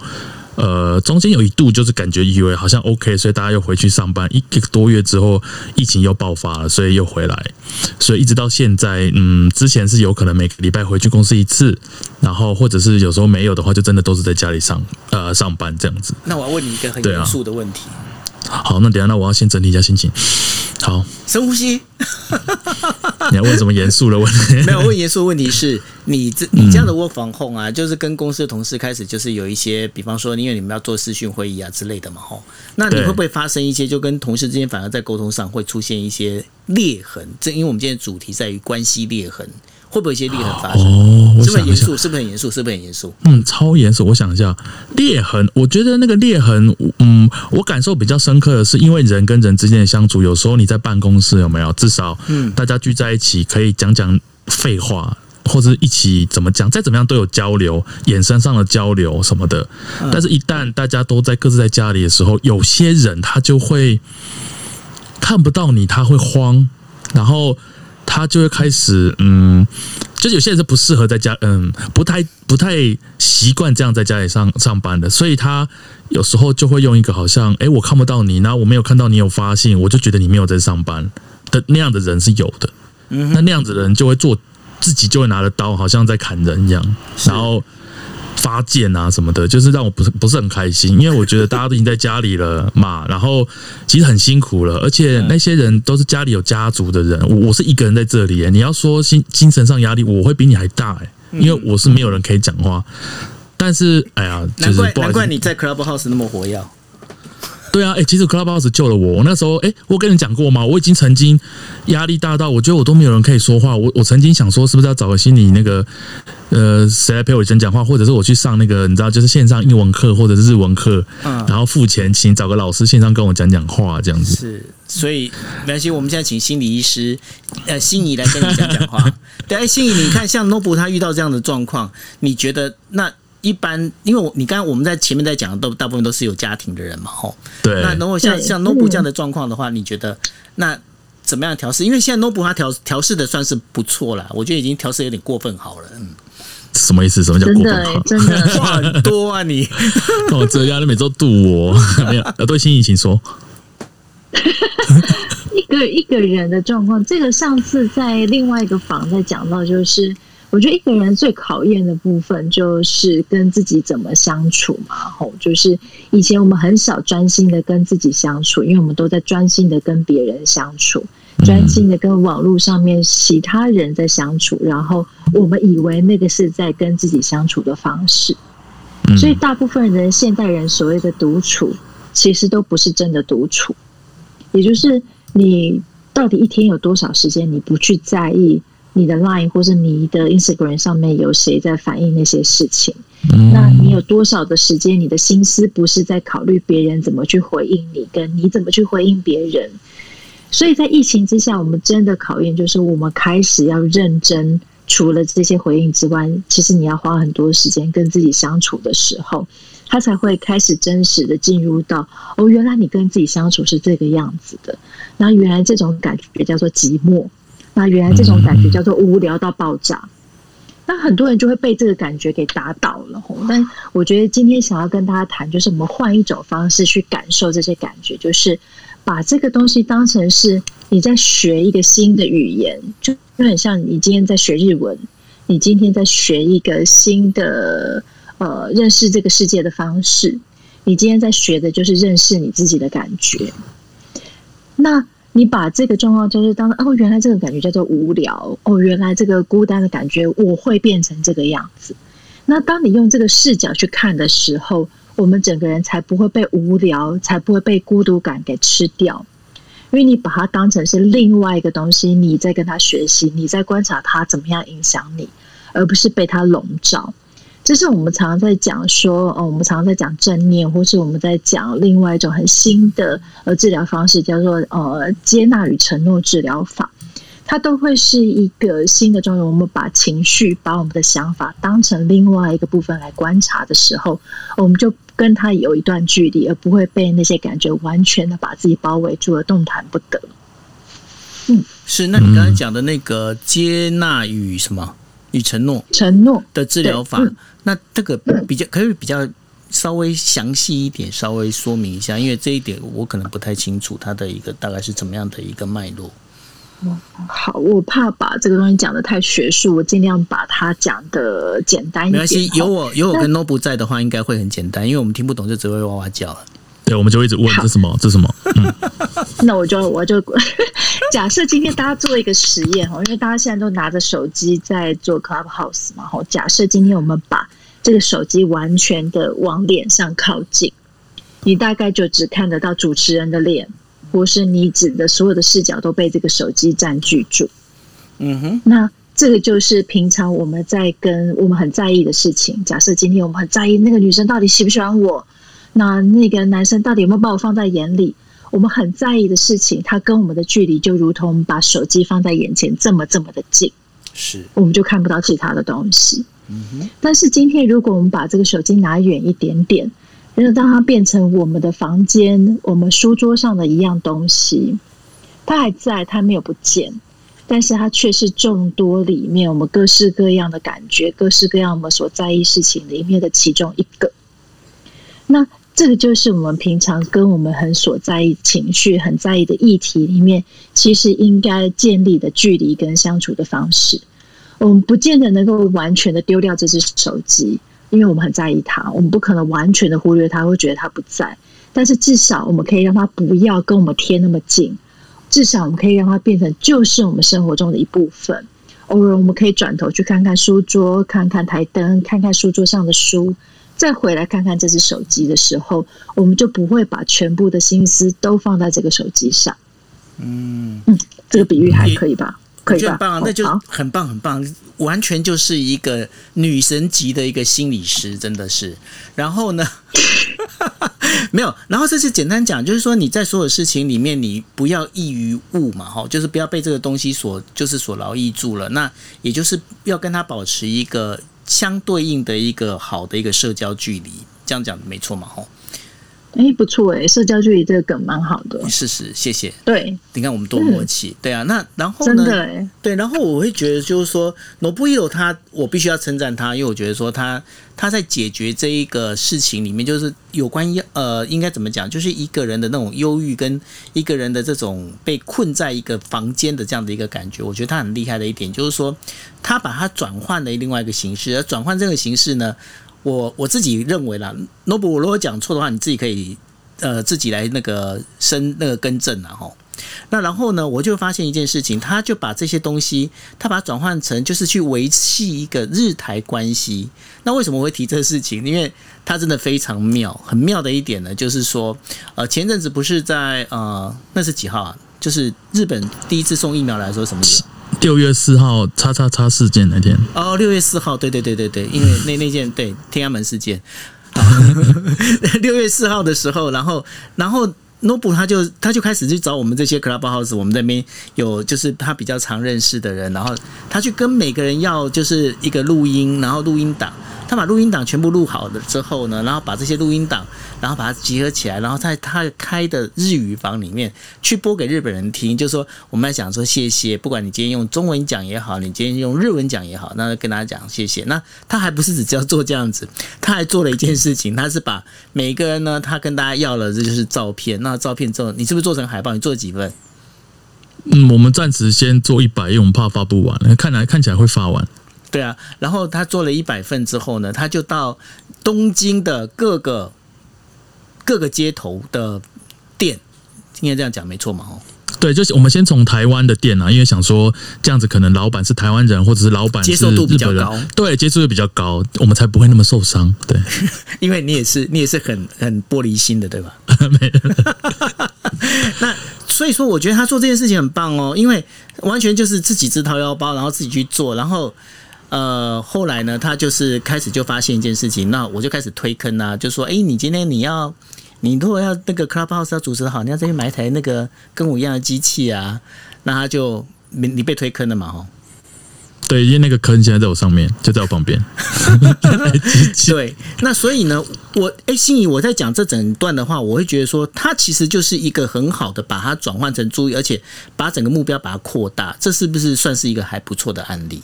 呃，中间有一度就是感觉以为好像 OK，所以大家又回去上班。一个多月之后，疫情又爆发了，所以又回来。所以一直到现在，嗯，之前是有可能每个礼拜回去公司一次，然后或者是有时候没有的话，就真的都是在家里上呃上班这样子。那我要问你一个很严肃的问题。好，那等下，那我要先整理一下心情。好，深呼吸。你要问什么严肃的问题？没有问严肃的问题是你这你这样的 work from home 啊，就是跟公司的同事开始就是有一些，比方说，因为你们要做视讯会议啊之类的嘛，吼。那你会不会发生一些，就跟同事之间反而在沟通上会出现一些裂痕？这因为我们今天主题在于关系裂痕。会不会一些裂痕发生？哦，我想一下，是不是很严肃？是不是很严肃？是不是很严肃？嗯，超严肃。我想一下，裂痕，我觉得那个裂痕，嗯，我感受比较深刻的是，因为人跟人之间的相处，有时候你在办公室有没有？至少，嗯，大家聚在一起可以讲讲废话，或者一起怎么讲，再怎么样都有交流，眼神上的交流什么的。但是，一旦大家都在各自在家里的时候，有些人他就会看不到你，他会慌，然后。他就会开始，嗯，就有些人是不适合在家，嗯，不太不太习惯这样在家里上上班的，所以他有时候就会用一个好像，哎，我看不到你，然后我没有看到你有发信，我就觉得你没有在上班。的那样的人是有的，嗯，那那样子的人就会做自己就会拿着刀，好像在砍人一样，然后。发件啊什么的，就是让我不是不是很开心，因为我觉得大家都已经在家里了嘛，然后其实很辛苦了，而且那些人都是家里有家族的人，我我是一个人在这里，你要说心精神上压力，我会比你还大哎，因为我是没有人可以讲话，但是哎呀，就是难怪难怪你在 Clubhouse 那么活跃。对啊，哎、欸，其实 Clubhouse 救了我。我那时候，哎、欸，我跟你讲过吗？我已经曾经压力大到，我觉得我都没有人可以说话。我我曾经想说，是不是要找个心理那个，呃，谁来陪我讲讲话，或者是我去上那个，你知道，就是线上英文课或者是日文课，嗯，然后付钱请找个老师线上跟我讲讲话，这样子。是，所以没关系，我们现在请心理医师，呃，心仪来跟你讲讲话。对，心仪，你看，像 Nobu 他遇到这样的状况，你觉得那？一般，因为我你刚刚我们在前面在讲的都大部分都是有家庭的人嘛，吼。对。那如果像像 Nobu 这样的状况的话，你觉得那怎么样调试？因为现在 Nobu 他调调试的算是不错了，我觉得已经调试有点过分好了。嗯。什么意思？什么叫过分好？真的，真的话很多啊你！你 哦，这样你每周度我没有？呃，对，心仪请说。一个一个人的状况，这个上次在另外一个房在讲到，就是。我觉得一个人最考验的部分就是跟自己怎么相处嘛，吼，就是以前我们很少专心的跟自己相处，因为我们都在专心的跟别人相处，专心的跟网络上面其他人在相处，然后我们以为那个是在跟自己相处的方式，所以大部分人现代人所谓的独处，其实都不是真的独处，也就是你到底一天有多少时间，你不去在意你的 Line 或者你的 Instagram 上面有谁在反映那些事情？嗯、那你有多少的时间，你的心思不是在考虑别人怎么去回应你，跟你怎么去回应别人？所以在疫情之下，我们真的考验就是我们开始要认真。除了这些回应之外，其实你要花很多时间跟自己相处的时候，他才会开始真实的进入到哦，原来你跟自己相处是这个样子的。那原来这种感觉叫做寂寞，那原来这种感觉叫做无聊到爆炸。那很多人就会被这个感觉给打倒了。但我觉得今天想要跟大家谈，就是我们换一种方式去感受这些感觉，就是把这个东西当成是你在学一个新的语言，就。就很像你今天在学日文，你今天在学一个新的呃认识这个世界的方式。你今天在学的就是认识你自己的感觉。那你把这个状况就是当哦，原来这个感觉叫做无聊哦，原来这个孤单的感觉我会变成这个样子。那当你用这个视角去看的时候，我们整个人才不会被无聊，才不会被孤独感给吃掉。因为你把它当成是另外一个东西，你在跟他学习，你在观察他怎么样影响你，而不是被他笼罩。这是我们常常在讲说，哦，我们常常在讲正念，或是我们在讲另外一种很新的呃治疗方式，叫做呃接纳与承诺治疗法。它都会是一个新的状态。我们把情绪、把我们的想法当成另外一个部分来观察的时候，我们就跟他有一段距离，而不会被那些感觉完全的把自己包围住了，动弹不得。嗯，是。那你刚才讲的那个接纳与什么与承诺、承诺的治疗法，嗯、那这个比较可以比较稍微详细一点，稍微说明一下，因为这一点我可能不太清楚，它的一个大概是怎么样的一个脉络。好，我怕把这个东西讲的太学术，我尽量把它讲的简单一点。没关系，有我有我跟 No 不在的话，应该会很简单，因为我们听不懂就只会哇哇叫了。对，我们就一直问这什么这什么。嗯、那我就我就 假设今天大家做一个实验哈，因为大家现在都拿着手机在做 Clubhouse 嘛，哈，假设今天我们把这个手机完全的往脸上靠近，你大概就只看得到主持人的脸。或是你指的所有的视角都被这个手机占据住，嗯哼，那这个就是平常我们在跟我们很在意的事情。假设今天我们很在意那个女生到底喜不喜欢我，那那个男生到底有没有把我放在眼里？我们很在意的事情，它跟我们的距离就如同把手机放在眼前这么这么的近，是，我们就看不到其他的东西。但是今天如果我们把这个手机拿远一点点。然后，当它变成我们的房间、我们书桌上的一样东西，它还在，它没有不见，但是它却是众多里面我们各式各样的感觉、各式各样我们所在意事情里面的其中一个。那这个就是我们平常跟我们很所在意情绪、很在意的议题里面，其实应该建立的距离跟相处的方式。我们不见得能够完全的丢掉这只手机。因为我们很在意它，我们不可能完全的忽略它，会觉得它不在。但是至少我们可以让它不要跟我们贴那么近，至少我们可以让它变成就是我们生活中的一部分。偶尔我们可以转头去看看书桌，看看台灯，看看书桌上的书，再回来看看这只手机的时候，我们就不会把全部的心思都放在这个手机上。嗯嗯，这个比喻还可以吧？我觉得很棒，那就很棒很棒，完全就是一个女神级的一个心理师，真的是。然后呢，没有，然后这是简单讲，就是说你在所有事情里面，你不要易于物嘛，哈，就是不要被这个东西所就是所劳役住了。那也就是要跟他保持一个相对应的一个好的一个社交距离，这样讲没错嘛，哈。哎、欸，不错哎，社交距离这个梗蛮好的。是是，谢谢。对，你看我们多默契。嗯、对啊，那然后呢？真的对，然后我会觉得就是说，Nobuhiro 他，我必须要称赞他，因为我觉得说他他在解决这一个事情里面，就是有关于呃，应该怎么讲，就是一个人的那种忧郁跟一个人的这种被困在一个房间的这样的一个感觉。我觉得他很厉害的一点就是说，他把它转换了另外一个形式，而转换这个形式呢。我我自己认为啦，Nobu，我如果讲错的话，你自己可以呃自己来那个申那个更正啊哈。那然后呢，我就发现一件事情，他就把这些东西，他把它转换成就是去维系一个日台关系。那为什么会提这个事情？因为他真的非常妙，很妙的一点呢，就是说，呃，前阵子不是在呃，那是几号啊？就是日本第一次送疫苗来说什么？六月四号叉叉叉事件那天。哦，六月四号，对对对对对，因为 那那件对天安门事件。六月四号的时候，然后然后 Nobu 他就他就开始去找我们这些 Clubhouse，我们这边有就是他比较常认识的人，然后他去跟每个人要就是一个录音，然后录音档。他把录音档全部录好了之后呢，然后把这些录音档，然后把它集合起来，然后在他开的日语房里面去播给日本人听，就说我们要讲说谢谢，不管你今天用中文讲也好，你今天用日文讲也好，那跟大家讲谢谢。那他还不是只要做这样子，他还做了一件事情，他是把每个人呢，他跟大家要了这就是照片，那照片之后，你是不是做成海报？你做了几份？嗯，我们暂时先做一百，因为我们怕发不完，看来看起来会发完。对啊，然后他做了一百份之后呢，他就到东京的各个各个街头的店，应该这样讲没错嘛？哦，对，就是我们先从台湾的店啊，因为想说这样子可能老板是台湾人，或者是老板接受度比较高，对，接受度比较高，我们才不会那么受伤。对，因为你也是你也是很很玻璃心的，对吧？没 那所以说，我觉得他做这件事情很棒哦，因为完全就是自己自掏腰包，然后自己去做，然后。呃，后来呢，他就是开始就发现一件事情，那我就开始推坑啊，就说，哎，你今天你要，你如果要那个 Clubhouse 要主持好，你要再去买一台那个 跟我一样的机器啊，那他就你你被推坑了嘛，吼。对，因为那个坑现在在我上面，就在我旁边。对，那所以呢，我哎，心怡，我在讲这整段的话，我会觉得说，它其实就是一个很好的把它转换成注意，而且把整个目标把它扩大，这是不是算是一个还不错的案例？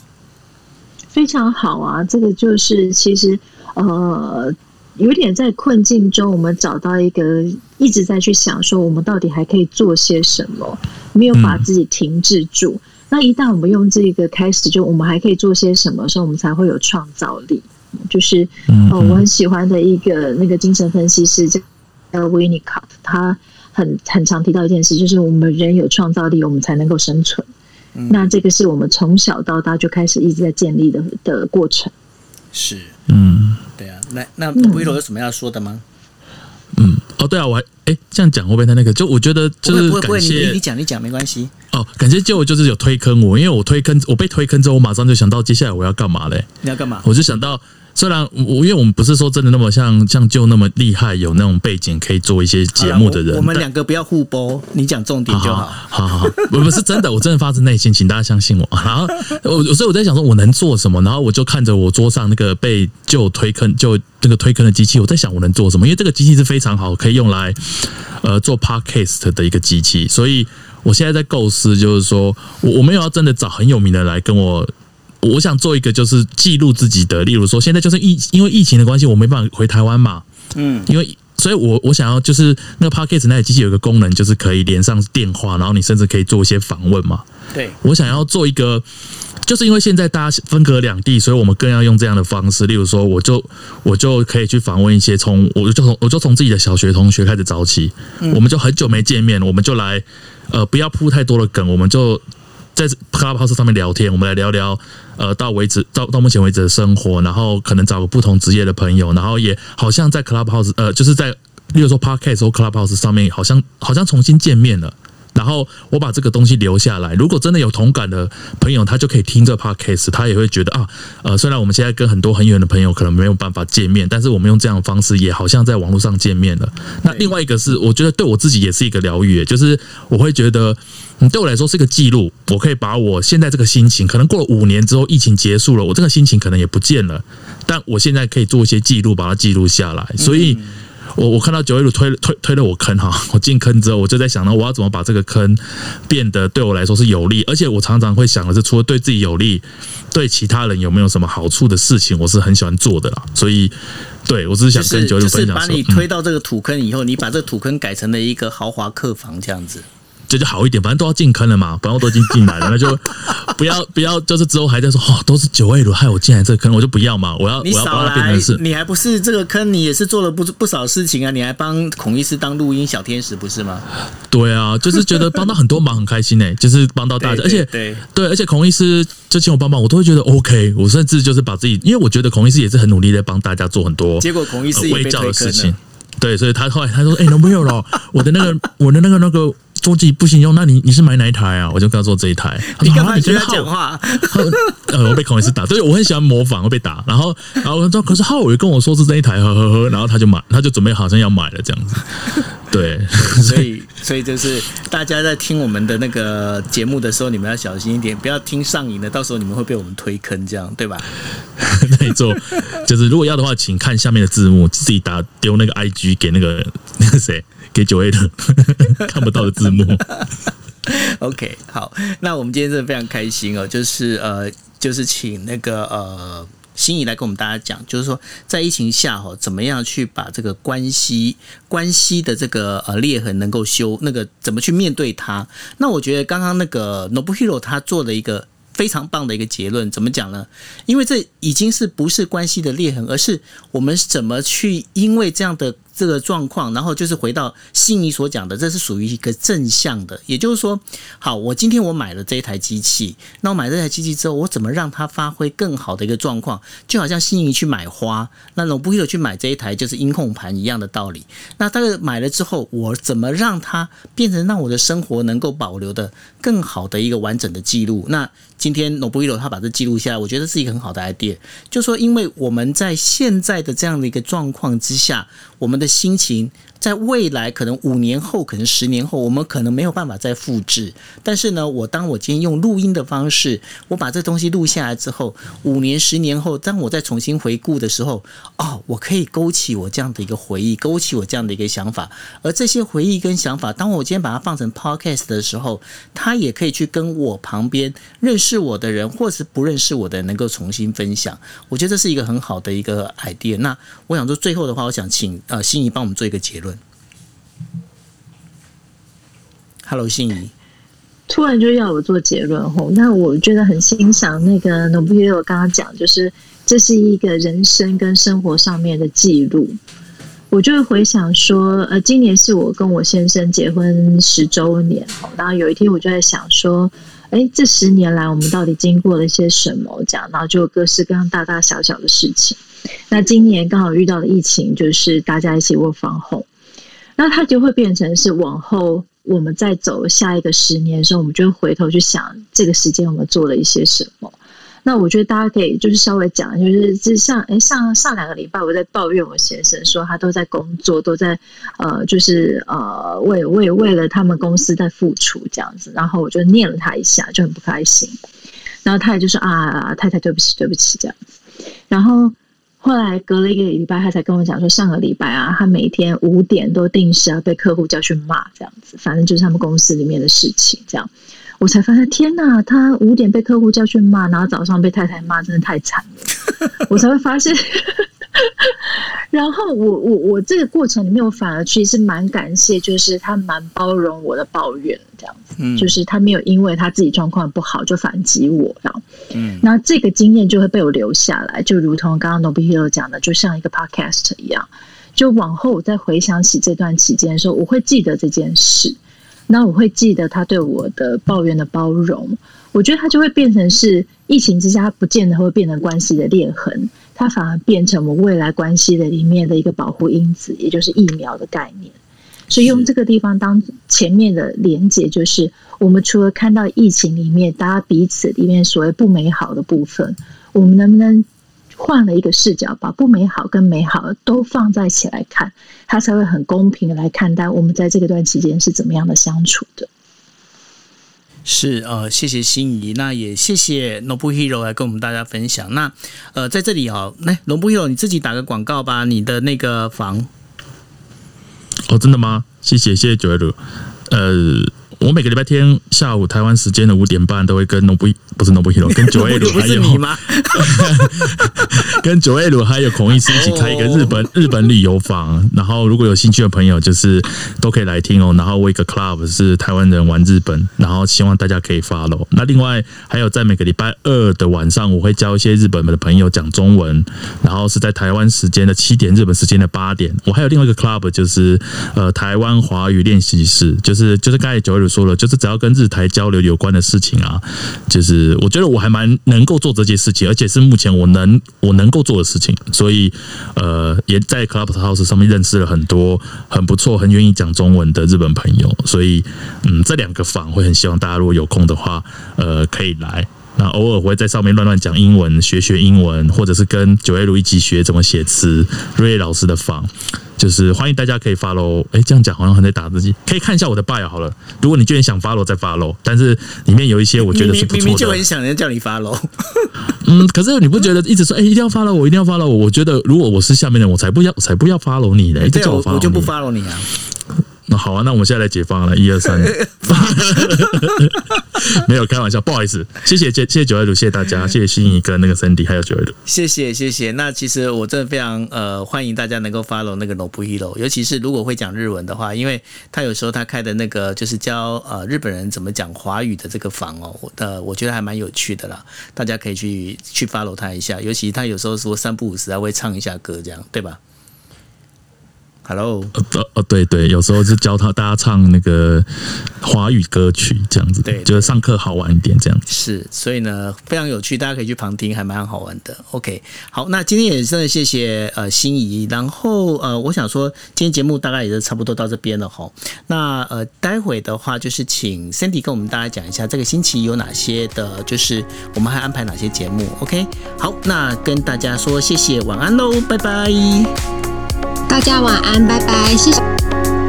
非常好啊，这个就是其实呃，有点在困境中，我们找到一个一直在去想说，我们到底还可以做些什么，没有把自己停滞住。嗯、那一旦我们用这个开始，就我们还可以做些什么时候，我们才会有创造力。就是呃，我很喜欢的一个那个精神分析师叫叫 Winnicott，他很很常提到一件事，就是我们人有创造力，我们才能够生存。那这个是我们从小到大就开始一直在建立的的过程。是，嗯，对啊。那那威罗有什么要说的吗？嗯，哦，对啊，我还哎这样讲会不会太那个？就我觉得就是感谢你，你讲你讲没关系。哦，感谢就就是有推坑我，因为我推坑我被推坑之后，我马上就想到接下来我要干嘛嘞？你要干嘛？我就想到。虽然我，因为我们不是说真的那么像像就那么厉害，有那种背景可以做一些节目的人。我，我们两个不要互播，你讲重点就好。好好 好，我不是真的，我真的发自内心，请大家相信我。然后我所以我在想说，我能做什么？然后我就看着我桌上那个被就推坑就那个推坑的机器，我在想我能做什么？因为这个机器是非常好，可以用来呃做 podcast 的一个机器。所以我现在在构思，就是说我我没有要真的找很有名的来跟我。我想做一个，就是记录自己的，例如说，现在就是疫，因为疫情的关系，我没办法回台湾嘛，嗯，因为，所以我我想要就是那个 Podcast 那台机器有一个功能，就是可以连上电话，然后你甚至可以做一些访问嘛。对，我想要做一个，就是因为现在大家分隔两地，所以我们更要用这样的方式，例如说，我就我就可以去访问一些从，我就从我就从自己的小学同学开始找起，我们就很久没见面，我们就来，呃，不要铺太多的梗，我们就。在 Clubhouse 上面聊天，我们来聊聊，呃，到为止到到目前为止的生活，然后可能找个不同职业的朋友，然后也好像在 Clubhouse，呃，就是在，例如说 Podcast 或 Clubhouse 上面，好像好像重新见面了。然后我把这个东西留下来，如果真的有同感的朋友，他就可以听这 podcast，他也会觉得啊，呃，虽然我们现在跟很多很远的朋友可能没有办法见面，但是我们用这样的方式，也好像在网络上见面了。那另外一个是，我觉得对我自己也是一个疗愈，就是我会觉得，嗯，对我来说是个记录，我可以把我现在这个心情，可能过了五年之后，疫情结束了，我这个心情可能也不见了，但我现在可以做一些记录，把它记录下来，所以。我我看到九一路推推推了我坑哈，我进坑之后，我就在想呢，我要怎么把这个坑变得对我来说是有利，而且我常常会想的是，除了对自己有利，对其他人有没有什么好处的事情，我是很喜欢做的啦。所以，对我只是想跟九一路分享说，就是把你推到这个土坑以后，你把这个土坑改成了一个豪华客房这样子。这就好一点，反正都要进坑了嘛，反正我都已经进来了，那就 不要不要，就是之后还在说哦，都是九 A 的害我进来这个坑，我就不要嘛，我要我要把它变成是，你还不是这个坑，你也是做了不不少事情啊，你还帮孔医师当录音小天使不是吗？对啊，就是觉得帮到很多忙，很开心呢、欸，就是帮到大家，而且对对，而且孔医师就请我帮忙，我都会觉得 OK，我甚至就是把自己，因为我觉得孔医师也是很努力在帮大家做很多，结果孔医师也被推坑了。对，所以他后来他说：“哎、欸，没有了，我的那个我的那个那个桌机不行用，那你你是买哪一台啊？”我就跟他说这一台。你干嘛跟他讲话？呃，我被孔医师打，所以我很喜欢模仿，会被打。然后然后说：“可是浩伟跟我说是这一台，呵呵呵。”然后他就买，他就准备好像要买了这样子。对，所以所以就是大家在听我们的那个节目的时候，你们要小心一点，不要听上瘾的，到时候你们会被我们推坑，这样对吧？没错，就是如果要的话，请看下面的字幕，自己打丢那个 IG 给那个那个谁，给九 A 的 看不到的字幕。OK，好，那我们今天真的非常开心哦，就是呃，就是请那个呃。心怡来跟我们大家讲，就是说在疫情下哈，怎么样去把这个关系关系的这个呃裂痕能够修，那个怎么去面对它？那我觉得刚刚那个 Nobuhiro 他做了一个非常棒的一个结论，怎么讲呢？因为这已经是不是关系的裂痕，而是我们怎么去因为这样的。这个状况，然后就是回到心仪所讲的，这是属于一个正向的，也就是说，好，我今天我买了这一台机器，那我买这台机器之后，我怎么让它发挥更好的一个状况？就好像心仪去买花，那我不会有去买这一台就是音控盘一样的道理。那但是买了之后，我怎么让它变成让我的生活能够保留的更好的一个完整的记录？那今天 Nobuhiro 他把这记录下来，我觉得是一个很好的 idea。就说，因为我们在现在的这样的一个状况之下，我们的心情。在未来可能五年后，可能十年后，我们可能没有办法再复制。但是呢，我当我今天用录音的方式，我把这东西录下来之后，五年、十年后，当我再重新回顾的时候，哦，我可以勾起我这样的一个回忆，勾起我这样的一个想法。而这些回忆跟想法，当我今天把它放成 podcast 的时候，它也可以去跟我旁边认识我的人，或是不认识我的人，能够重新分享。我觉得这是一个很好的一个 idea。那我想说，最后的话，我想请呃心怡帮我们做一个结论。Hello，心怡，突然就要我做结论吼，那我觉得很欣赏那个 n o b i l 刚刚讲，就是这是一个人生跟生活上面的记录。我就会回想说，呃，今年是我跟我先生结婚十周年，然后有一天我就在想说，哎，这十年来我们到底经过了些什么？这样，然后就各式各样大大小小的事情。那今年刚好遇到的疫情，就是大家一起 work from home。那它就会变成是往后我们再走下一个十年的时候，我们就会回头去想这个时间我们做了一些什么。那我觉得大家可以就是稍微讲，就是就像诶上上两个礼拜我在抱怨我先生说他都在工作，都在呃就是呃为为为了他们公司在付出这样子，然后我就念了他一下，就很不开心。然后他也就说啊太太对不起对不起这样，然后。后来隔了一个礼拜，他才跟我讲说，上个礼拜啊，他每天五点都定时要被客户叫去骂，这样子，反正就是他们公司里面的事情。这样，我才发现，天哪，他五点被客户叫去骂，然后早上被太太骂，真的太惨了。我才会发现。然后我我我这个过程里面，我反而其实蛮感谢，就是他蛮包容我的抱怨，这样子，嗯，就是他没有因为他自己状况不好就反击我，这样，嗯，那这个经验就会被我留下来，就如同刚刚 Nobuhiro 讲的，就像一个 podcast 一样，就往后我再回想起这段期间的时候，我会记得这件事，那我会记得他对我的抱怨的包容，我觉得它就会变成是疫情之下，它不见得会变成关系的裂痕。它反而变成我们未来关系的里面的一个保护因子，也就是疫苗的概念。所以用这个地方当前面的连结，就是我们除了看到疫情里面大家彼此里面所谓不美好的部分，我们能不能换了一个视角，把不美好跟美好都放在一起来看，它才会很公平的来看待我们在这个段期间是怎么样的相处的。是呃，谢谢心仪，那也谢谢 n o b u Hero 来跟我们大家分享。那呃，在这里哦，那 n o b u Hero 你自己打个广告吧，你的那个房。哦，真的吗？谢谢谢谢九月六。呃，我每个礼拜天下午台湾时间的五点半都会跟 Nobu 不是 Hero 跟九 A 鲁还有？跟九 A 鲁还有孔医师一起开一个日本日本旅游房，然后如果有兴趣的朋友就是都可以来听哦。然后我一个 club 是台湾人玩日本，然后希望大家可以 follow。那另外还有在每个礼拜二的晚上，我会教一些日本的朋友讲中文，然后是在台湾时间的七点，日本时间的八点。我还有另外一个 club 就是呃台湾华语练习室，就是就是刚才九 A 鲁说了，就是只要跟日台交流有关的事情啊，就是我觉得我还蛮能够做这件事情，而且是目前我能我能够做的事情，所以呃也在 Clubhouse 上面认识了很多很不错、很愿意讲中文的日本朋友，所以嗯这两个房会很希望大家如果有空的话，呃可以来。那偶尔会在上面乱乱讲英文，学学英文，或者是跟九 A 如一起学怎么写词。瑞老师的房。就是欢迎大家可以 follow，哎，这样讲好像很在打自己，可以看一下我的 bio 好了。如果你居然想 follow 再 follow，但是里面有一些我觉得是不错的。明明就很想人家叫你 follow，嗯，可是你不觉得一直说哎一定要 follow 我，一定要 follow 我？我觉得如果我是下面的人，我才不要，我才不要 follow 你呢。对，我我就不 follow 你啊。那好啊，那我们现在来解放了，一二三，没有开玩笑，不好意思，谢谢谢谢九 A 鲁，谢谢大家，谢谢心怡跟那个 Sandy 还有九 A 鲁，谢谢谢谢。那其实我真的非常呃欢迎大家能够 follow 那个 Nobuhiro，尤其是如果会讲日文的话，因为他有时候他开的那个就是教呃日本人怎么讲华语的这个房哦，呃我觉得还蛮有趣的啦，大家可以去去 follow 他一下，尤其他有时候说三不五时还会唱一下歌，这样对吧？Hello，哦哦对对，有时候是教他大家唱那个华语歌曲这样子，对，就是上课好玩一点这样子。是，所以呢非常有趣，大家可以去旁听，还蛮好玩的。OK，好，那今天也真的谢谢呃心怡，然后呃我想说今天节目大概也是差不多到这边了哈。那呃待会的话就是请 Cindy 跟我们大家讲一下这个星期有哪些的，就是我们还安排哪些节目。OK，好，那跟大家说谢谢，晚安喽，拜拜。大家晚安拜拜谢谢。